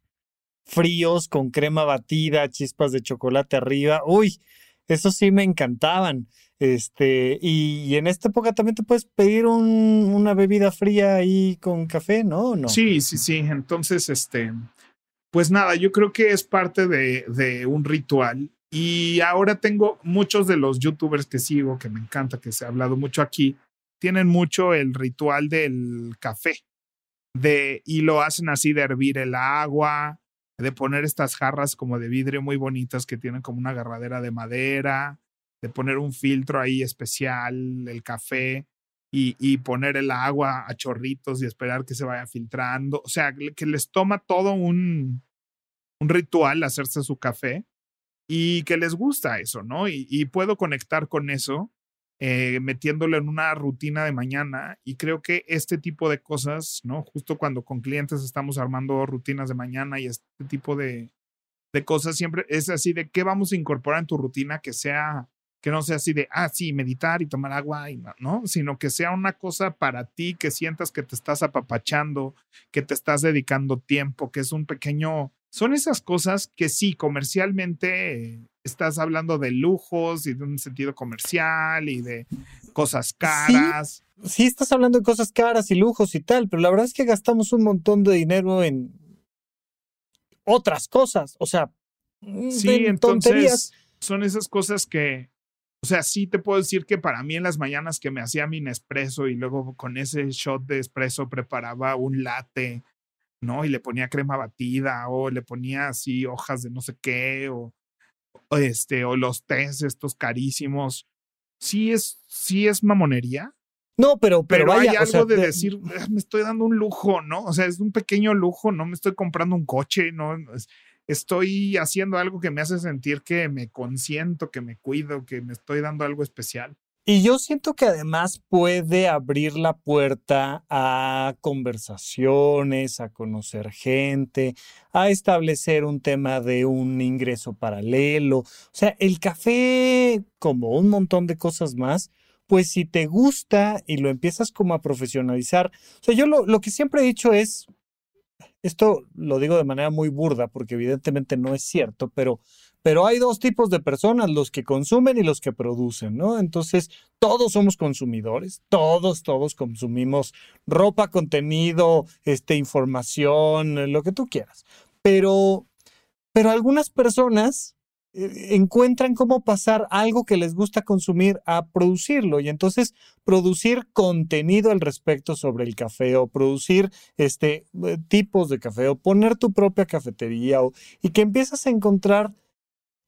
fríos con crema batida, chispas de chocolate arriba. Uy, eso sí me encantaban. Este, y, en esta época también te puedes pedir una bebida fría ahí con café, ¿no? ¿no? Sí, sí, sí. Entonces, este, pues nada, yo creo que es parte de, de un ritual. Y ahora tengo muchos de los youtubers que sigo, que me encanta, que se ha hablado mucho aquí, tienen mucho el ritual del café. De, y lo hacen así de hervir el agua, de poner estas jarras como de vidrio muy bonitas que tienen como una agarradera de madera, de poner un filtro ahí especial, el café, y, y, poner el agua a chorritos y esperar que se vaya filtrando. O sea, que les toma todo un, un ritual hacerse su café. y que les gusta eso, ¿no? Y, puedo conectar con eso eh, metiéndolo en una rutina de mañana y creo que este tipo de cosas, ¿no? Justo cuando con clientes estamos armando rutinas de mañana y este tipo de, de cosas siempre es así de qué vamos a incorporar en tu rutina que sea que no sea así de, ah, sí, meditar y tomar agua, y no, sino que sea una cosa para ti, que sientas que te estás apapachando, que te estás dedicando tiempo, que es un pequeño, son esas cosas que sí, comercialmente estás hablando de lujos y de un sentido comercial y de cosas caras. Sí, sí, estás hablando de cosas caras y lujos y tal, pero la verdad es que gastamos un montón de dinero en otras cosas, o sea, sí, en entonces son esas cosas que o sea, sí te puedo decir que para mí en las mañanas que me hacía mi Nespresso y luego con ese shot de espresso preparaba un latte, ¿no? Y le ponía crema batida o le ponía así hojas de no sé qué o, este o los tés estos carísimos. Sí es sí es mamonería. No, pero pero, hay algo de, decir, ah, me estoy dando un lujo, ¿no? O sea, es un pequeño lujo, no me estoy comprando un coche, no estoy haciendo algo que me hace sentir que me consiento, que me cuido, que me estoy dando algo especial. Y yo siento que además puede abrir la puerta a conversaciones, a conocer gente, a establecer un tema de un ingreso paralelo. O sea, el café, como un montón de cosas más, pues si te gusta y lo empiezas como a profesionalizar. O sea, yo lo, lo que siempre he dicho es, esto lo digo de manera muy burda porque evidentemente no es cierto, pero, pero hay dos tipos de personas, los que consumen y los que producen, ¿no? Entonces, todos somos consumidores, todos, todos consumimos ropa, contenido, este, información, lo que tú quieras. Pero, pero algunas personas encuentran cómo pasar algo que les gusta consumir a producirlo y entonces producir contenido al respecto sobre el café o producir este eh, tipos de café o poner tu propia cafetería o, y que empiezas a encontrar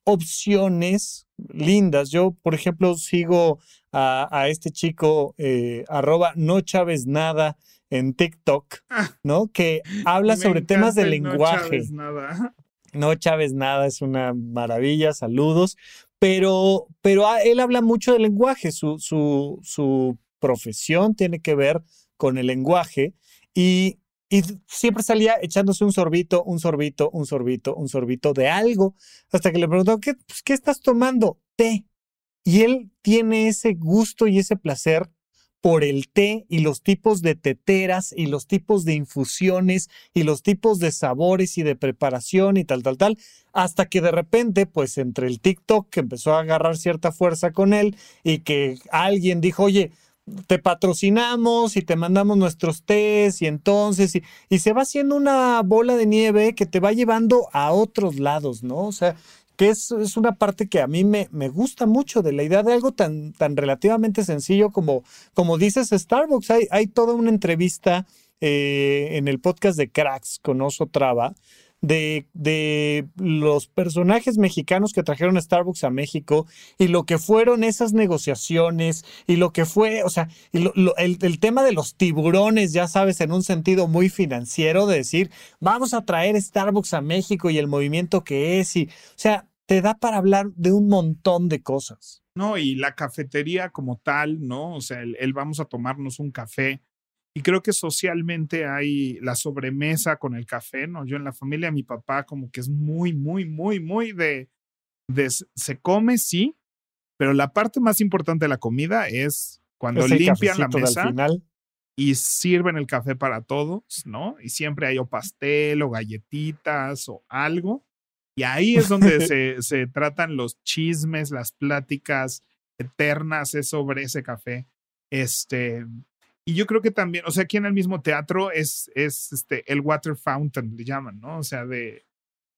opciones lindas. Yo, por ejemplo, sigo a, este chico eh, arroba no chaves nada en TikTok, ah, ¿no? Que habla sobre temas de lenguaje. No, Chávez, nada, es una maravilla, saludos. Pero, pero ah, él habla mucho del lenguaje, su, su, su profesión tiene que ver con el lenguaje y, y siempre salía echándose un sorbito, un sorbito, un sorbito, un sorbito de algo, hasta que le preguntó, ¿qué, pues, ¿qué estás tomando? Té. Y él tiene ese gusto y ese placer por el té y los tipos de teteras y los tipos de infusiones y los tipos de sabores y de preparación y tal, tal, tal, hasta que de repente, pues entre el TikTok que empezó a agarrar cierta fuerza con él y que alguien dijo, oye, te patrocinamos y te mandamos nuestros tés y entonces, y, y, se va haciendo una bola de nieve que te va llevando a otros lados, ¿no? O sea, que es, es, una parte que a mí me, me, gusta mucho de la idea de algo tan, tan relativamente sencillo como, como dices Starbucks. Hay, hay toda una entrevista eh, en el podcast de Cracks con Oso Traba de, de, los personajes mexicanos que trajeron Starbucks a México y lo que fueron esas negociaciones y lo que fue, o sea, el, el, tema de los tiburones, ya sabes, en un sentido muy financiero, de decir, vamos a traer Starbucks a México y el movimiento que es, y, o sea, te da para hablar de un montón de cosas. No, y la cafetería como tal, ¿no? O sea, el vamos a tomarnos un café y creo que socialmente hay la sobremesa con el café, ¿no? Yo en la familia, mi papá como que es muy, muy, muy, muy de, de se come, sí, pero la parte más importante de la comida es cuando limpian la mesa y sirven el café para todos, ¿no? Y siempre hay o pastel o galletitas o algo. Y ahí es donde se, se tratan los chismes, las pláticas eternas sobre ese café. Este, y yo creo que también, o sea, aquí en el mismo teatro es, es este, el water fountain, le llaman, ¿no? O sea, de,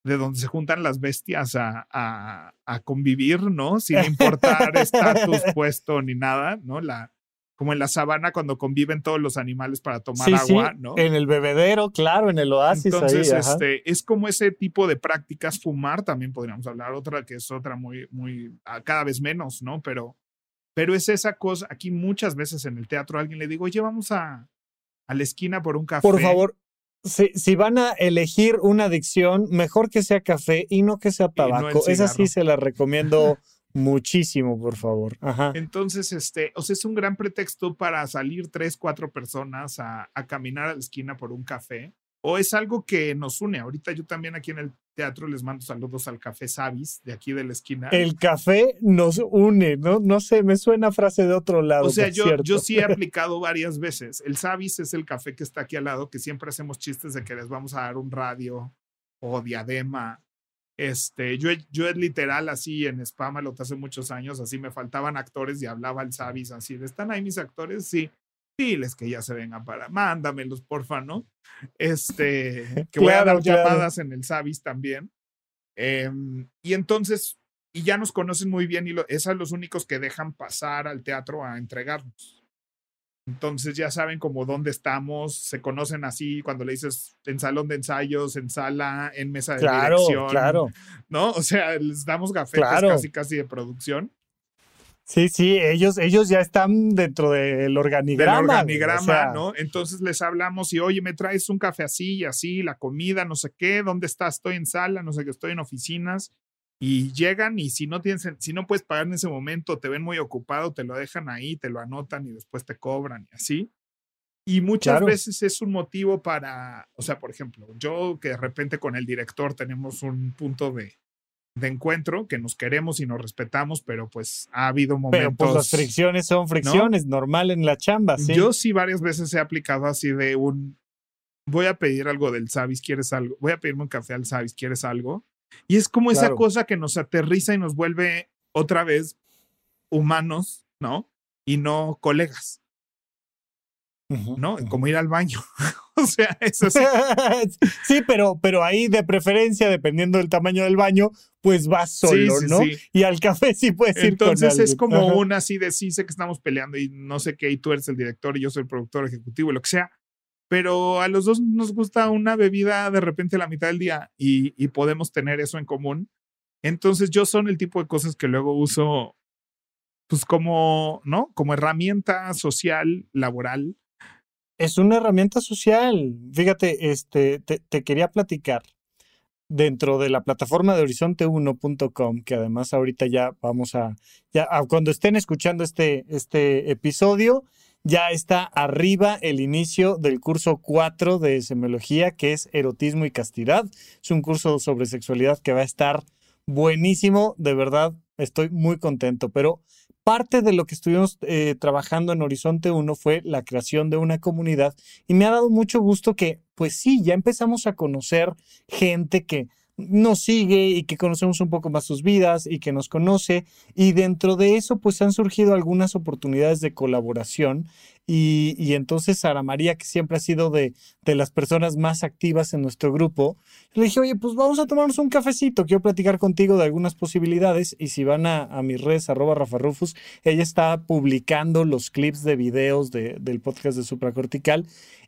de donde se juntan las bestias a, a, a convivir, ¿no? Sin importar estatus, puesto ni nada, ¿no? La, como en la sabana cuando conviven todos los animales para tomar agua, ¿no? En el bebedero, claro, en el oasis. Entonces, este, es como ese tipo de prácticas, fumar también podríamos hablar, otra que es otra muy, muy, cada vez menos, ¿no? Pero pero es esa cosa, aquí muchas veces en el teatro alguien le digo, oye, vamos a, a la esquina por un café. Por favor, si, van a elegir una adicción, mejor que sea café y no que sea tabaco. Esa sí se la recomiendo muchísimo, por favor. Ajá. Entonces, este, o sea, es un gran pretexto para salir tres, cuatro personas a, a caminar a la esquina por un café o es algo que nos une. Ahorita yo también aquí en el teatro les mando saludos al Café Savis de aquí de la esquina. El café nos une, ¿no? No sé, me suena frase de otro lado. O sea, yo, yo sí he aplicado varias veces. El Savis es el café que está aquí al lado, que siempre hacemos chistes de que les vamos a dar un radio o diadema. Este, yo, yo es literal así en lo hace muchos años, así me faltaban actores y hablaba el Savis así, ¿están ahí mis actores? Sí diles que ya se vengan para, mándamelos, porfa, ¿no? Este, que voy a dar llamadas en el Savis también. Em, y entonces, y ya nos conocen muy bien y lo, esos son los únicos que dejan pasar al teatro a entregarnos. Entonces ya saben como dónde estamos, se conocen así cuando le dices en salón de ensayos, en sala, en mesa de claro, dirección. Claro. ¿No? O sea, les damos gafetes casi casi de producción. Sí, sí, ellos, ellos ya están dentro del organigrama. Del organigrama, ¿no? Entonces les hablamos y, oye, me traes un café así y así, la comida, no sé qué, ¿dónde estás? Estoy en sala, no sé qué, estoy en oficinas. Y llegan y si no tienes, si no puedes pagar en ese momento, te ven muy ocupado, te lo dejan ahí, te lo anotan y después te cobran y así. Y muchas veces es un motivo para, o sea, por ejemplo, yo que de repente con el director tenemos un punto de, de encuentro, que nos queremos y nos respetamos, pero pues ha habido momentos. Pero pues las fricciones son fricciones, normal en la chamba, ¿sí? Yo sí varias veces he aplicado así de un. Voy a pedir algo del Sabis, ¿quieres algo? Voy a pedirme un café al Sabis, ¿quieres algo? Y es como esa cosa que nos aterriza y nos vuelve otra vez humanos, ¿no? Y no colegas. ¿No? Como ir al baño. o sea, eso sí. sí, pero, pero ahí de preferencia, dependiendo del tamaño del baño, pues vas solo, ¿no? Y al café sí puedes ir con Entonces es como una así de sí, sé que estamos peleando y no sé qué, y tú eres el director y yo soy el productor ejecutivo, lo que sea. Pero a los dos nos gusta una bebida de repente a la mitad del día y, y podemos tener eso en común. Entonces yo son el tipo de cosas que luego uso pues como, ¿no? Como herramienta social, laboral, es una herramienta social. Fíjate, este, te, quería platicar dentro de la plataforma de horizonte1.com, que además ahorita ya vamos a, ya cuando estén escuchando este, este episodio, ya está arriba el inicio del curso 4 de semiología, que es erotismo y castidad. Es un curso sobre sexualidad que va a estar buenísimo, de verdad, estoy muy contento, pero parte de lo que estuvimos eh, trabajando en Horizonte 1 fue la creación de una comunidad y me ha dado mucho gusto que, pues sí, ya empezamos a conocer gente que nos sigue y que conocemos un poco más sus vidas y que nos conoce. Y dentro de eso, pues han surgido algunas oportunidades de colaboración. Y, y entonces Sara María, que siempre ha sido de, de, las personas más activas en nuestro grupo, le dije, oye, pues vamos a tomarnos un cafecito, quiero platicar contigo de algunas posibilidades. Y si van a, a mis redes, arroba Rafa ella está publicando los clips de videos de, del podcast de Supracortical.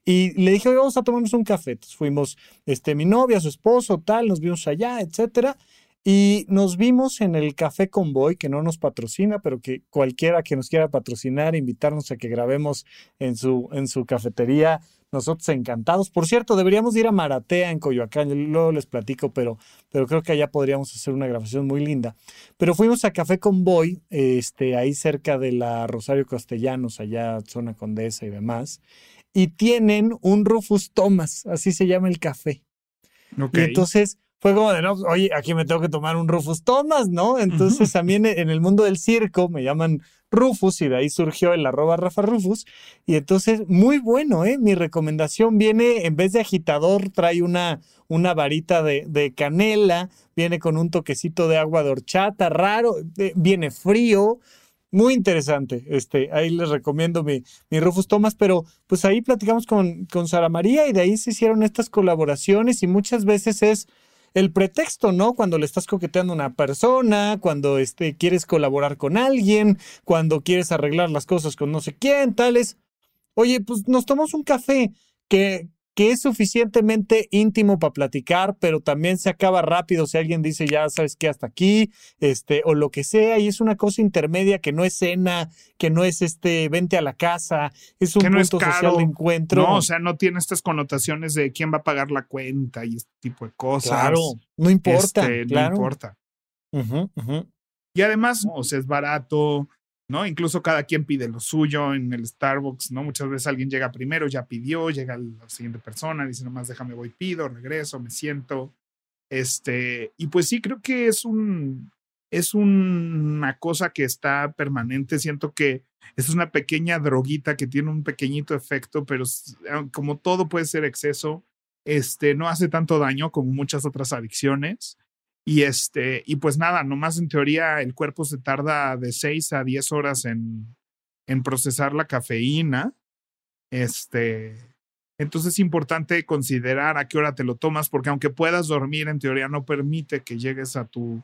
Y le dije, vamos a tomarnos un café. Entonces fuimos, este, mi novia, su esposo, tal, nos vimos allá, etcétera. Y nos vimos en el Café Convoy, que no nos patrocina, pero que cualquiera que nos quiera patrocinar, invitarnos a que grabemos en su, en su cafetería, nosotros encantados. Por cierto, deberíamos ir a Maratea en Coyoacán, yo luego les platico, pero, pero creo que allá podríamos hacer una grabación muy linda. Pero fuimos a Café Convoy, este, ahí cerca de la Rosario Castellanos, allá zona Condesa y demás y tienen un Rufus Thomas, así se llama el café. Y entonces fue como de, no, oye, aquí me tengo que tomar un Rufus Thomas, ¿no? Entonces también en el mundo del circo me llaman Rufus y de ahí surgió el arroba Rafa Rufus. Y entonces, muy bueno, ¿eh? Mi recomendación viene, en vez de agitador, trae una, una varita de, de canela, viene con un toquecito de agua de horchata, raro, eh, viene frío, muy interesante. Este, ahí les recomiendo mi, mi Rufus Thomas, pero pues ahí platicamos con, con Sara María y de ahí se hicieron estas colaboraciones y muchas veces es el pretexto, ¿no? Cuando le estás coqueteando a una persona, cuando este, quieres colaborar con alguien, cuando quieres arreglar las cosas con no sé quién, tales. Oye, pues nos tomamos un café que, que es suficientemente íntimo para platicar, pero también se acaba rápido si alguien dice ya sabes que hasta aquí, este, o lo que sea, y es una cosa intermedia que no es cena, que no es este, vente a la casa, es un punto social de encuentro. No, o sea, no tiene estas connotaciones de quién va a pagar la cuenta y este tipo de cosas. Claro, no importa. Este, no importa. Y además, o sea, es barato, ¿no? Incluso cada quien pide lo suyo en el Starbucks, ¿no? Muchas veces alguien llega primero, ya pidió, llega la siguiente persona, dice nomás déjame voy, pido, regreso, me siento. Este, y pues sí, creo que es un, es una cosa que está permanente. Siento que es una pequeña droguita que tiene un pequeñito efecto, pero ah, como todo puede ser exceso, este, no hace tanto daño como muchas otras adicciones. Y este, y pues nada, nomás en teoría el cuerpo se tarda de 6 a 10 horas en, en procesar la cafeína. Este, entonces es importante considerar a qué hora te lo tomas, porque aunque puedas dormir, en teoría no permite que llegues a tu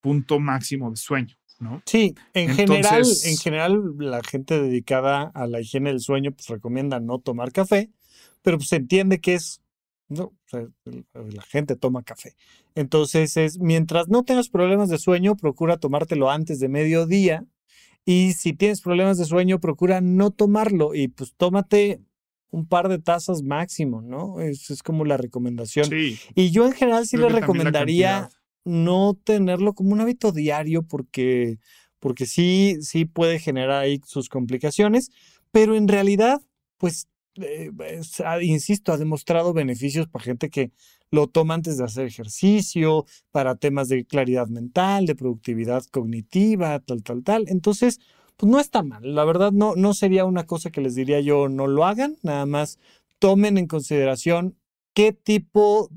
punto máximo de sueño, ¿no? Sí, en general, en general, la gente dedicada a la higiene del sueño pues recomienda no tomar café, pero pues se entiende que es no, la gente toma café. Entonces es, mientras no tengas problemas de sueño, procura tomártelo antes de mediodía. Y si tienes problemas de sueño, procura no tomarlo y pues tómate un par de tazas máximo, ¿no? Es, es como la recomendación. Y yo en general sí le recomendaría no tenerlo como un hábito diario porque, porque sí, sí puede generar ahí sus complicaciones, pero en realidad, pues eh, insisto, ha demostrado beneficios para gente que lo toma antes de hacer ejercicio, para temas de claridad mental, de productividad cognitiva, tal, tal, tal. Entonces, pues no está mal. La verdad, no, no sería una cosa que les diría yo no lo hagan, nada más tomen en consideración qué tipo,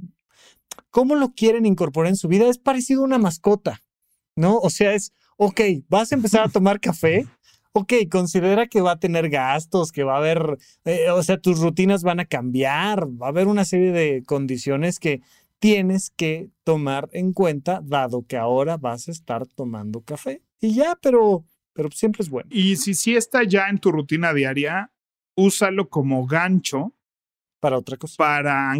cómo lo quieren incorporar en su vida. Es parecido a una mascota, ¿no? O sea, es, ok, vas a empezar a tomar café ok, considera que va a tener gastos, que va a haber, eh, o sea, tus rutinas van a cambiar, va a haber una serie de condiciones que tienes que tomar en cuenta, dado que ahora vas a estar tomando café. Y ya, pero, pero siempre es bueno. Y si sí está ya en tu rutina diaria, úsalo como gancho. Para otra cosa. Para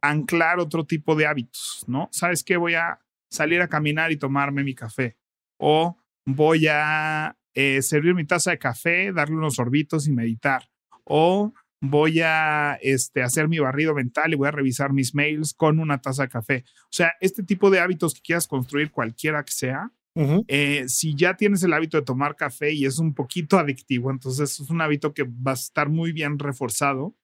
anclar otro tipo de hábitos, ¿no? ¿Sabes qué? Voy a salir a caminar y tomarme mi café. O voy a eh, servir mi taza de café, darle unos sorbitos y meditar. O voy a este, hacer mi barrido mental y voy a revisar mis mails con una taza de café. O sea, este tipo de hábitos que quieras construir, cualquiera que sea, eh, si ya tienes el hábito de tomar café y es un poquito adictivo, entonces es un hábito que va a estar muy bien reforzado,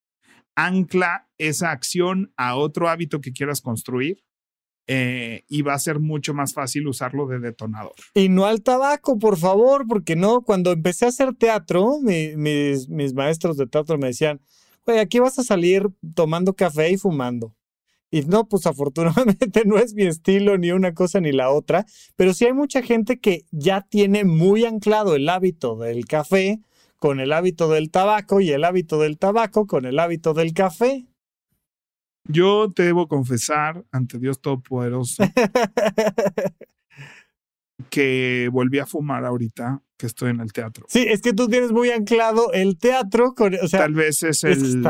ancla esa acción a otro hábito que quieras construir eh, y va a ser mucho más fácil usarlo de detonador. Y no al tabaco, por favor, porque no, cuando empecé a hacer teatro, mis, mis maestros de teatro me decían, güey, aquí vas a salir tomando café y fumando. Y no, pues afortunadamente no es mi estilo ni una cosa ni la otra, pero sí hay mucha gente que ya tiene muy anclado el hábito del café con el hábito del tabaco y el hábito del tabaco con el hábito del café. Yo te debo confesar ante Dios Todopoderoso que volví a fumar ahorita que estoy en el teatro. Sí, es que tú tienes muy anclado el teatro con, o sea, tal vez es el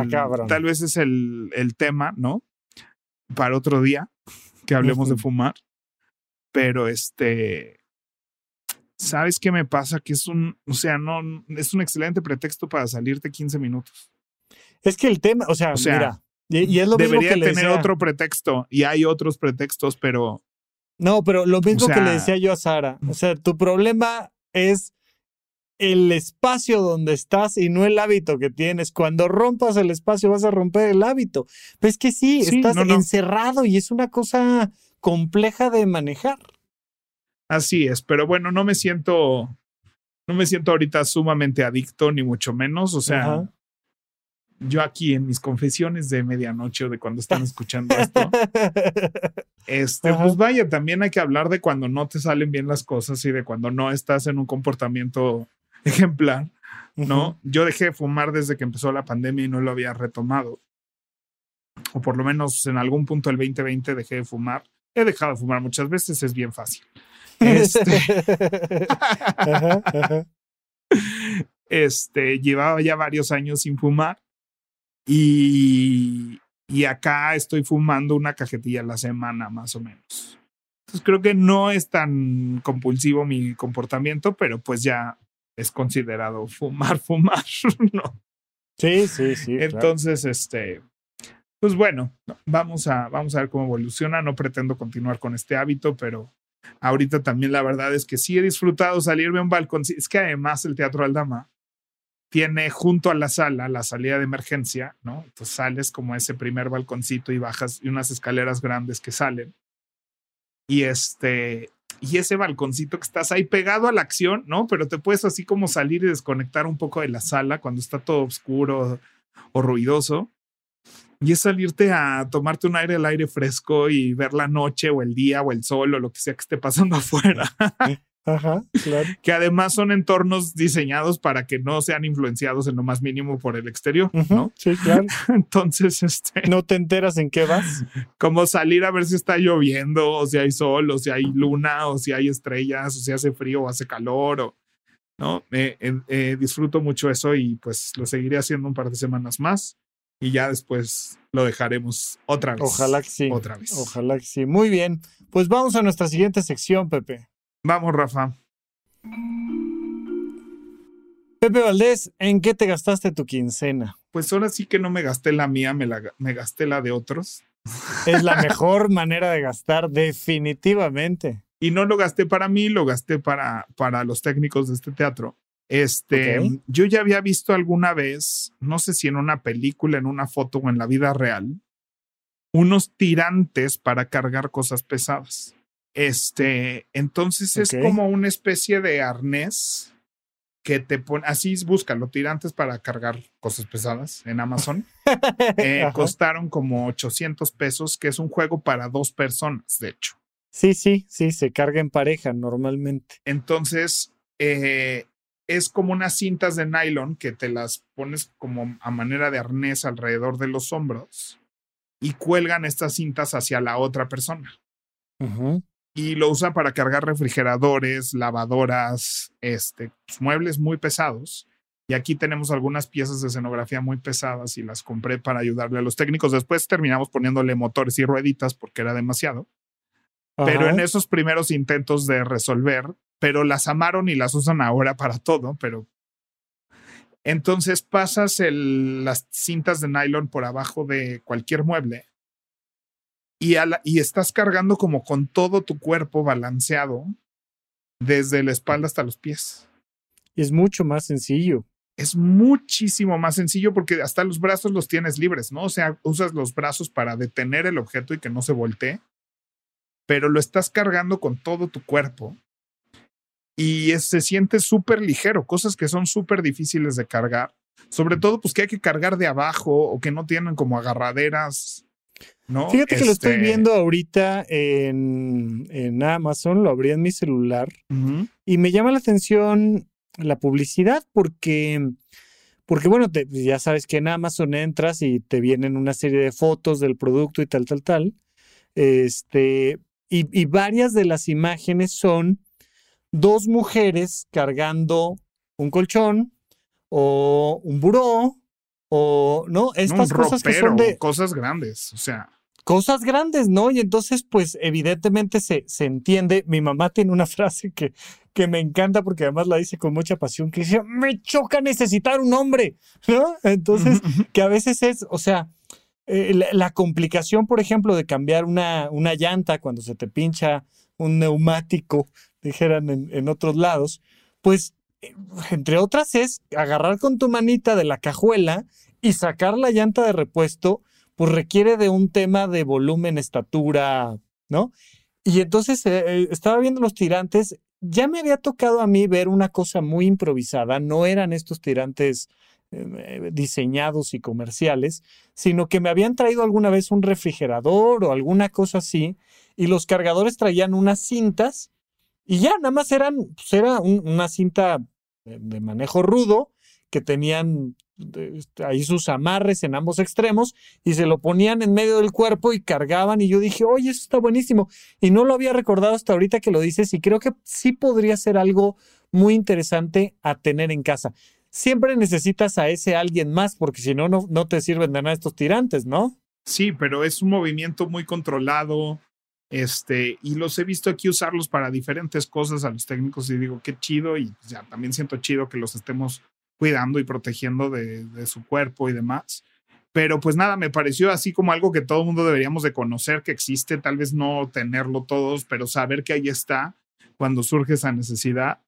tal vez es el, el, tema, ¿no? Para otro día que hablemos de fumar. Pero este ¿Sabes qué me pasa? Que es un, o sea, no, es un excelente pretexto para salirte 15 minutos. Es que el tema, o sea, mira, y, es lo Debería mismo que tener otro pretexto y hay otros pretextos, pero... No, pero lo mismo que le decía yo a Sara. O sea, tu problema es el espacio donde estás y no el hábito que tienes. Cuando rompas el espacio vas a romper el hábito. Pues que sí, estás encerrado y es una cosa compleja de manejar. Así es, pero bueno, no me siento, no me siento ahorita sumamente adicto, ni mucho menos. O sea, yo aquí en mis confesiones de medianoche o de cuando están escuchando esto, este, pues vaya, también hay que hablar de cuando no te salen bien las cosas y de cuando no estás en un comportamiento ejemplar, ¿no? Yo dejé de fumar desde que empezó la pandemia y no lo había retomado. O por lo menos en algún punto del 2020 dejé de fumar. He dejado de fumar muchas veces, es bien fácil. Este, este llevaba ya varios años sin fumar y, y acá estoy fumando una cajetilla a la semana más o menos. Entonces creo que no es tan compulsivo mi comportamiento, pero pues ya es considerado fumar, fumar, ¿no? Sí, sí, sí. Entonces, este, pues bueno, vamos a, vamos a ver cómo evoluciona. No pretendo continuar con este hábito, pero ahorita también la verdad es que sí he disfrutado salirme a un balcón. Es que además el Teatro Aldama tiene junto a la sala la salida de emergencia, ¿no? Entonces sales como ese primer balconcito y bajas y unas escaleras grandes que salen. Y este, y ese balconcito que estás ahí pegado a la acción, ¿no? Pero te puedes así como salir y desconectar un poco de la sala cuando está todo oscuro o ruidoso. Y es salirte a tomarte un aire al aire fresco y ver la noche o el día o el sol o lo que sea que esté pasando afuera. Ajá, claro. Que además son entornos diseñados para que no sean influenciados en lo más mínimo por el exterior, ¿no? Sí, claro. Entonces, este. No te enteras en qué vas. Como salir a ver si está lloviendo, o si hay sol, o si hay luna, o si hay estrellas, o si hace frío o hace calor, o. ¿No? Eh, disfruto mucho eso y pues lo seguiré haciendo un par de semanas más y ya después lo dejaremos otra vez. Ojalá que sí. Otra vez. Ojalá que sí. Muy bien. Pues vamos a nuestra siguiente sección, Pepe. Vamos, Rafa. Pepe Valdés, ¿en qué te gastaste tu quincena? Pues ahora sí que no me gasté la mía, me, la, me gasté la de otros. Es la mejor manera de gastar, definitivamente. Y no lo gasté para mí, lo gasté para, para los técnicos de este teatro. Este, yo ya había visto alguna vez, no sé si en una película, en una foto o en la vida real, unos tirantes para cargar cosas pesadas. Este, entonces es como una especie de arnés que te pone, así búscalo, tirantes para cargar cosas pesadas en Amazon. Eh, costaron como 800 pesos, que es un juego para dos personas, de hecho. Sí, sí, sí, se carga en pareja normalmente. Entonces, eh, es como unas cintas de nylon que te las pones como a manera de arnés alrededor de los hombros y cuelgan estas cintas hacia la otra persona y lo usa para cargar refrigeradores, lavadoras, este, pues, muebles muy pesados. Y aquí tenemos algunas piezas de escenografía muy pesadas y las compré para ayudarle a los técnicos. Después terminamos poniéndole motores y rueditas porque era demasiado. Pero en esos primeros intentos de resolver, pero las amaron y las usan ahora para todo, pero entonces pasas las cintas de nylon por abajo de cualquier mueble y, y estás cargando como con todo tu cuerpo balanceado desde la espalda hasta los pies. Es mucho más sencillo. Es muchísimo más sencillo porque hasta los brazos los tienes libres, ¿no? O sea, usas los brazos para detener el objeto y que no se voltee, pero lo estás cargando con todo tu cuerpo y se siente súper ligero, cosas que son súper difíciles de cargar. Sobre todo, pues que hay que cargar de abajo o que no tienen como agarraderas Fíjate que lo estoy este viendo ahorita en, Amazon, lo abrí en mi celular y me llama la atención la publicidad porque, porque bueno, ya sabes que en Amazon entras y te vienen una serie de fotos del producto y tal, tal, tal. Este, y, y varias de las imágenes son dos mujeres cargando un colchón o un buró o no, estas cosas que son de cosas grandes, o sea, cosas grandes, ¿no? Y entonces, pues evidentemente se, se entiende. Mi mamá tiene una frase que, que me encanta porque además la dice con mucha pasión, que dice, me choca necesitar un hombre, ¿no? Entonces, que a veces es, o sea, eh, la, complicación, por ejemplo, de cambiar una, una llanta cuando se te pincha un neumático, dijeran en, en otros lados, pues entre otras, es agarrar con tu manita de la cajuela y sacar la llanta de repuesto, pues requiere de un tema de volumen, estatura, ¿no? Y entonces eh, eh, estaba viendo los tirantes, ya me había tocado a mí ver una cosa muy improvisada, no eran estos tirantes eh, diseñados y comerciales, sino que me habían traído alguna vez un refrigerador o alguna cosa así, y los cargadores traían unas cintas y ya, nada más eran, pues era una cinta de, manejo rudo que tenían este, ahí sus amarres en ambos extremos y se lo ponían en medio del cuerpo y cargaban y yo dije, oye, eso está buenísimo. Y no lo había recordado hasta ahorita que lo dices y creo que sí podría ser algo muy interesante a tener en casa. Siempre necesitas a ese alguien más porque si no, no te sirven de nada estos tirantes, ¿no? Sí, pero es un movimiento muy controlado. Este, y los he visto aquí usarlos para diferentes cosas a los técnicos y digo, qué chido. Y ya también siento chido que los estemos cuidando y protegiendo de, su cuerpo y demás. Pero pues nada, me pareció así como algo que todo el mundo deberíamos de conocer que existe, tal vez no tenerlo todos, pero saber que ahí está cuando surge esa necesidad.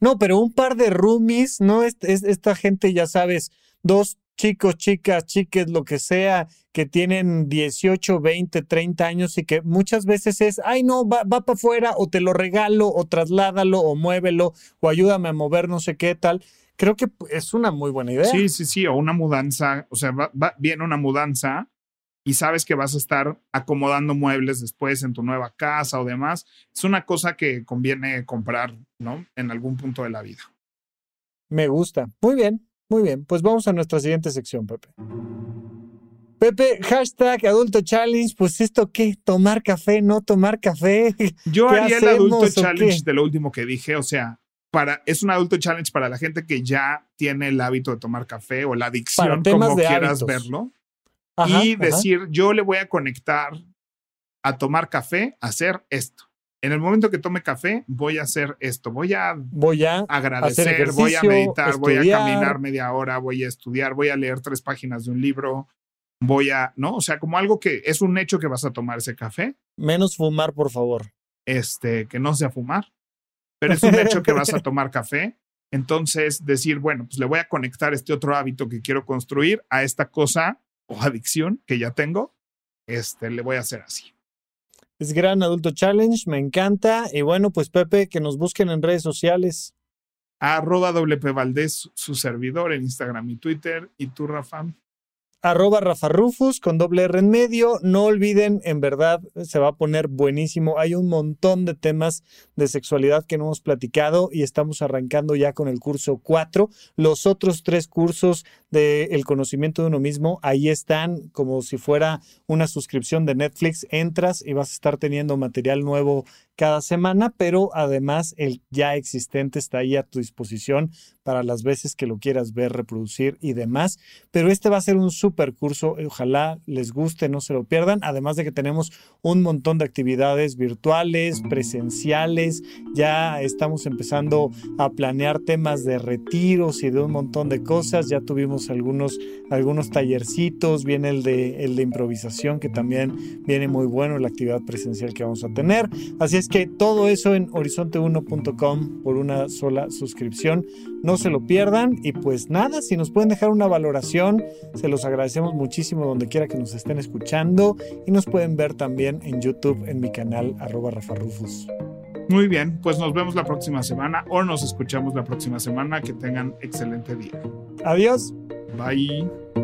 No, pero un par de roomies, ¿no? Es, esta gente, ya sabes, dos chicos, chicas, chiques, lo que sea, que tienen 18, 20, 30 años y que muchas veces es, ay no, va, va para afuera o te lo regalo o trasládalo o muévelo o ayúdame a mover no sé qué tal creo que es una muy buena idea. Sí, sí, sí, o una mudanza, o sea, va, viene una mudanza y sabes que vas a estar acomodando muebles después en tu nueva casa o demás. Es una cosa que conviene comprar, ¿no? En algún punto de la vida. Me gusta. Muy bien, muy bien. Pues vamos a nuestra siguiente sección, Pepe. Pepe, hashtag adulto challenge, pues esto qué, tomar café, no tomar café. Yo haría el adulto challenge de lo último que dije, o sea, es un adulto challenge para la gente que ya tiene el hábito de tomar café o la adicción, como quieras verlo. y decir, yo le voy a conectar a tomar café, a hacer esto. En el momento que tome café, voy a hacer esto. Voy a, voy a agradecer, voy a meditar, voy a caminar media hora, voy a estudiar, voy a leer tres páginas de un libro, voy a, ¿no? O sea, como algo que es un hecho que vas a tomar ese café. Menos fumar, por favor. Este, que no sea fumar pero es un hecho que vas a tomar café. Entonces, decir, bueno, pues le voy a conectar este otro hábito que quiero construir a esta cosa o adicción que ya tengo, este, le voy a hacer así. Es Gran Adulto Challenge, me encanta. Y bueno, pues Pepe, que nos busquen en redes sociales. Arroba WP Valdés, su servidor en Instagram y Twitter. ¿Y tú, Rafa? Arroba Rafa Rufus con doble R en medio. No olviden, en verdad se va a poner buenísimo. Hay un montón de temas de sexualidad que no hemos platicado y estamos arrancando ya con el curso 4. Los otros tres cursos del conocimiento de uno mismo, ahí están como si fuera una suscripción de Netflix. Entras y vas a estar teniendo material nuevo cada semana, pero además el ya existente está ahí a tu disposición para las veces que lo quieras ver, reproducir y demás. Pero este va a ser un super curso, ojalá les guste, no se lo pierdan, además de que tenemos un montón de actividades virtuales, presenciales, ya estamos empezando a planear temas de retiros y de un montón de cosas, ya tuvimos algunos, algunos tallercitos, viene el de, el de improvisación que también viene muy bueno, la actividad presencial que vamos a tener. Así es que todo eso en horizonte1.com por una sola suscripción. No se lo pierdan y pues nada, si nos pueden dejar una valoración, se los agradecemos muchísimo donde quiera que nos estén escuchando y nos pueden ver también en YouTube en mi canal arroba Rufus. Muy bien, pues nos vemos la próxima semana o nos escuchamos la próxima semana. Que tengan excelente día. Adiós. Bye.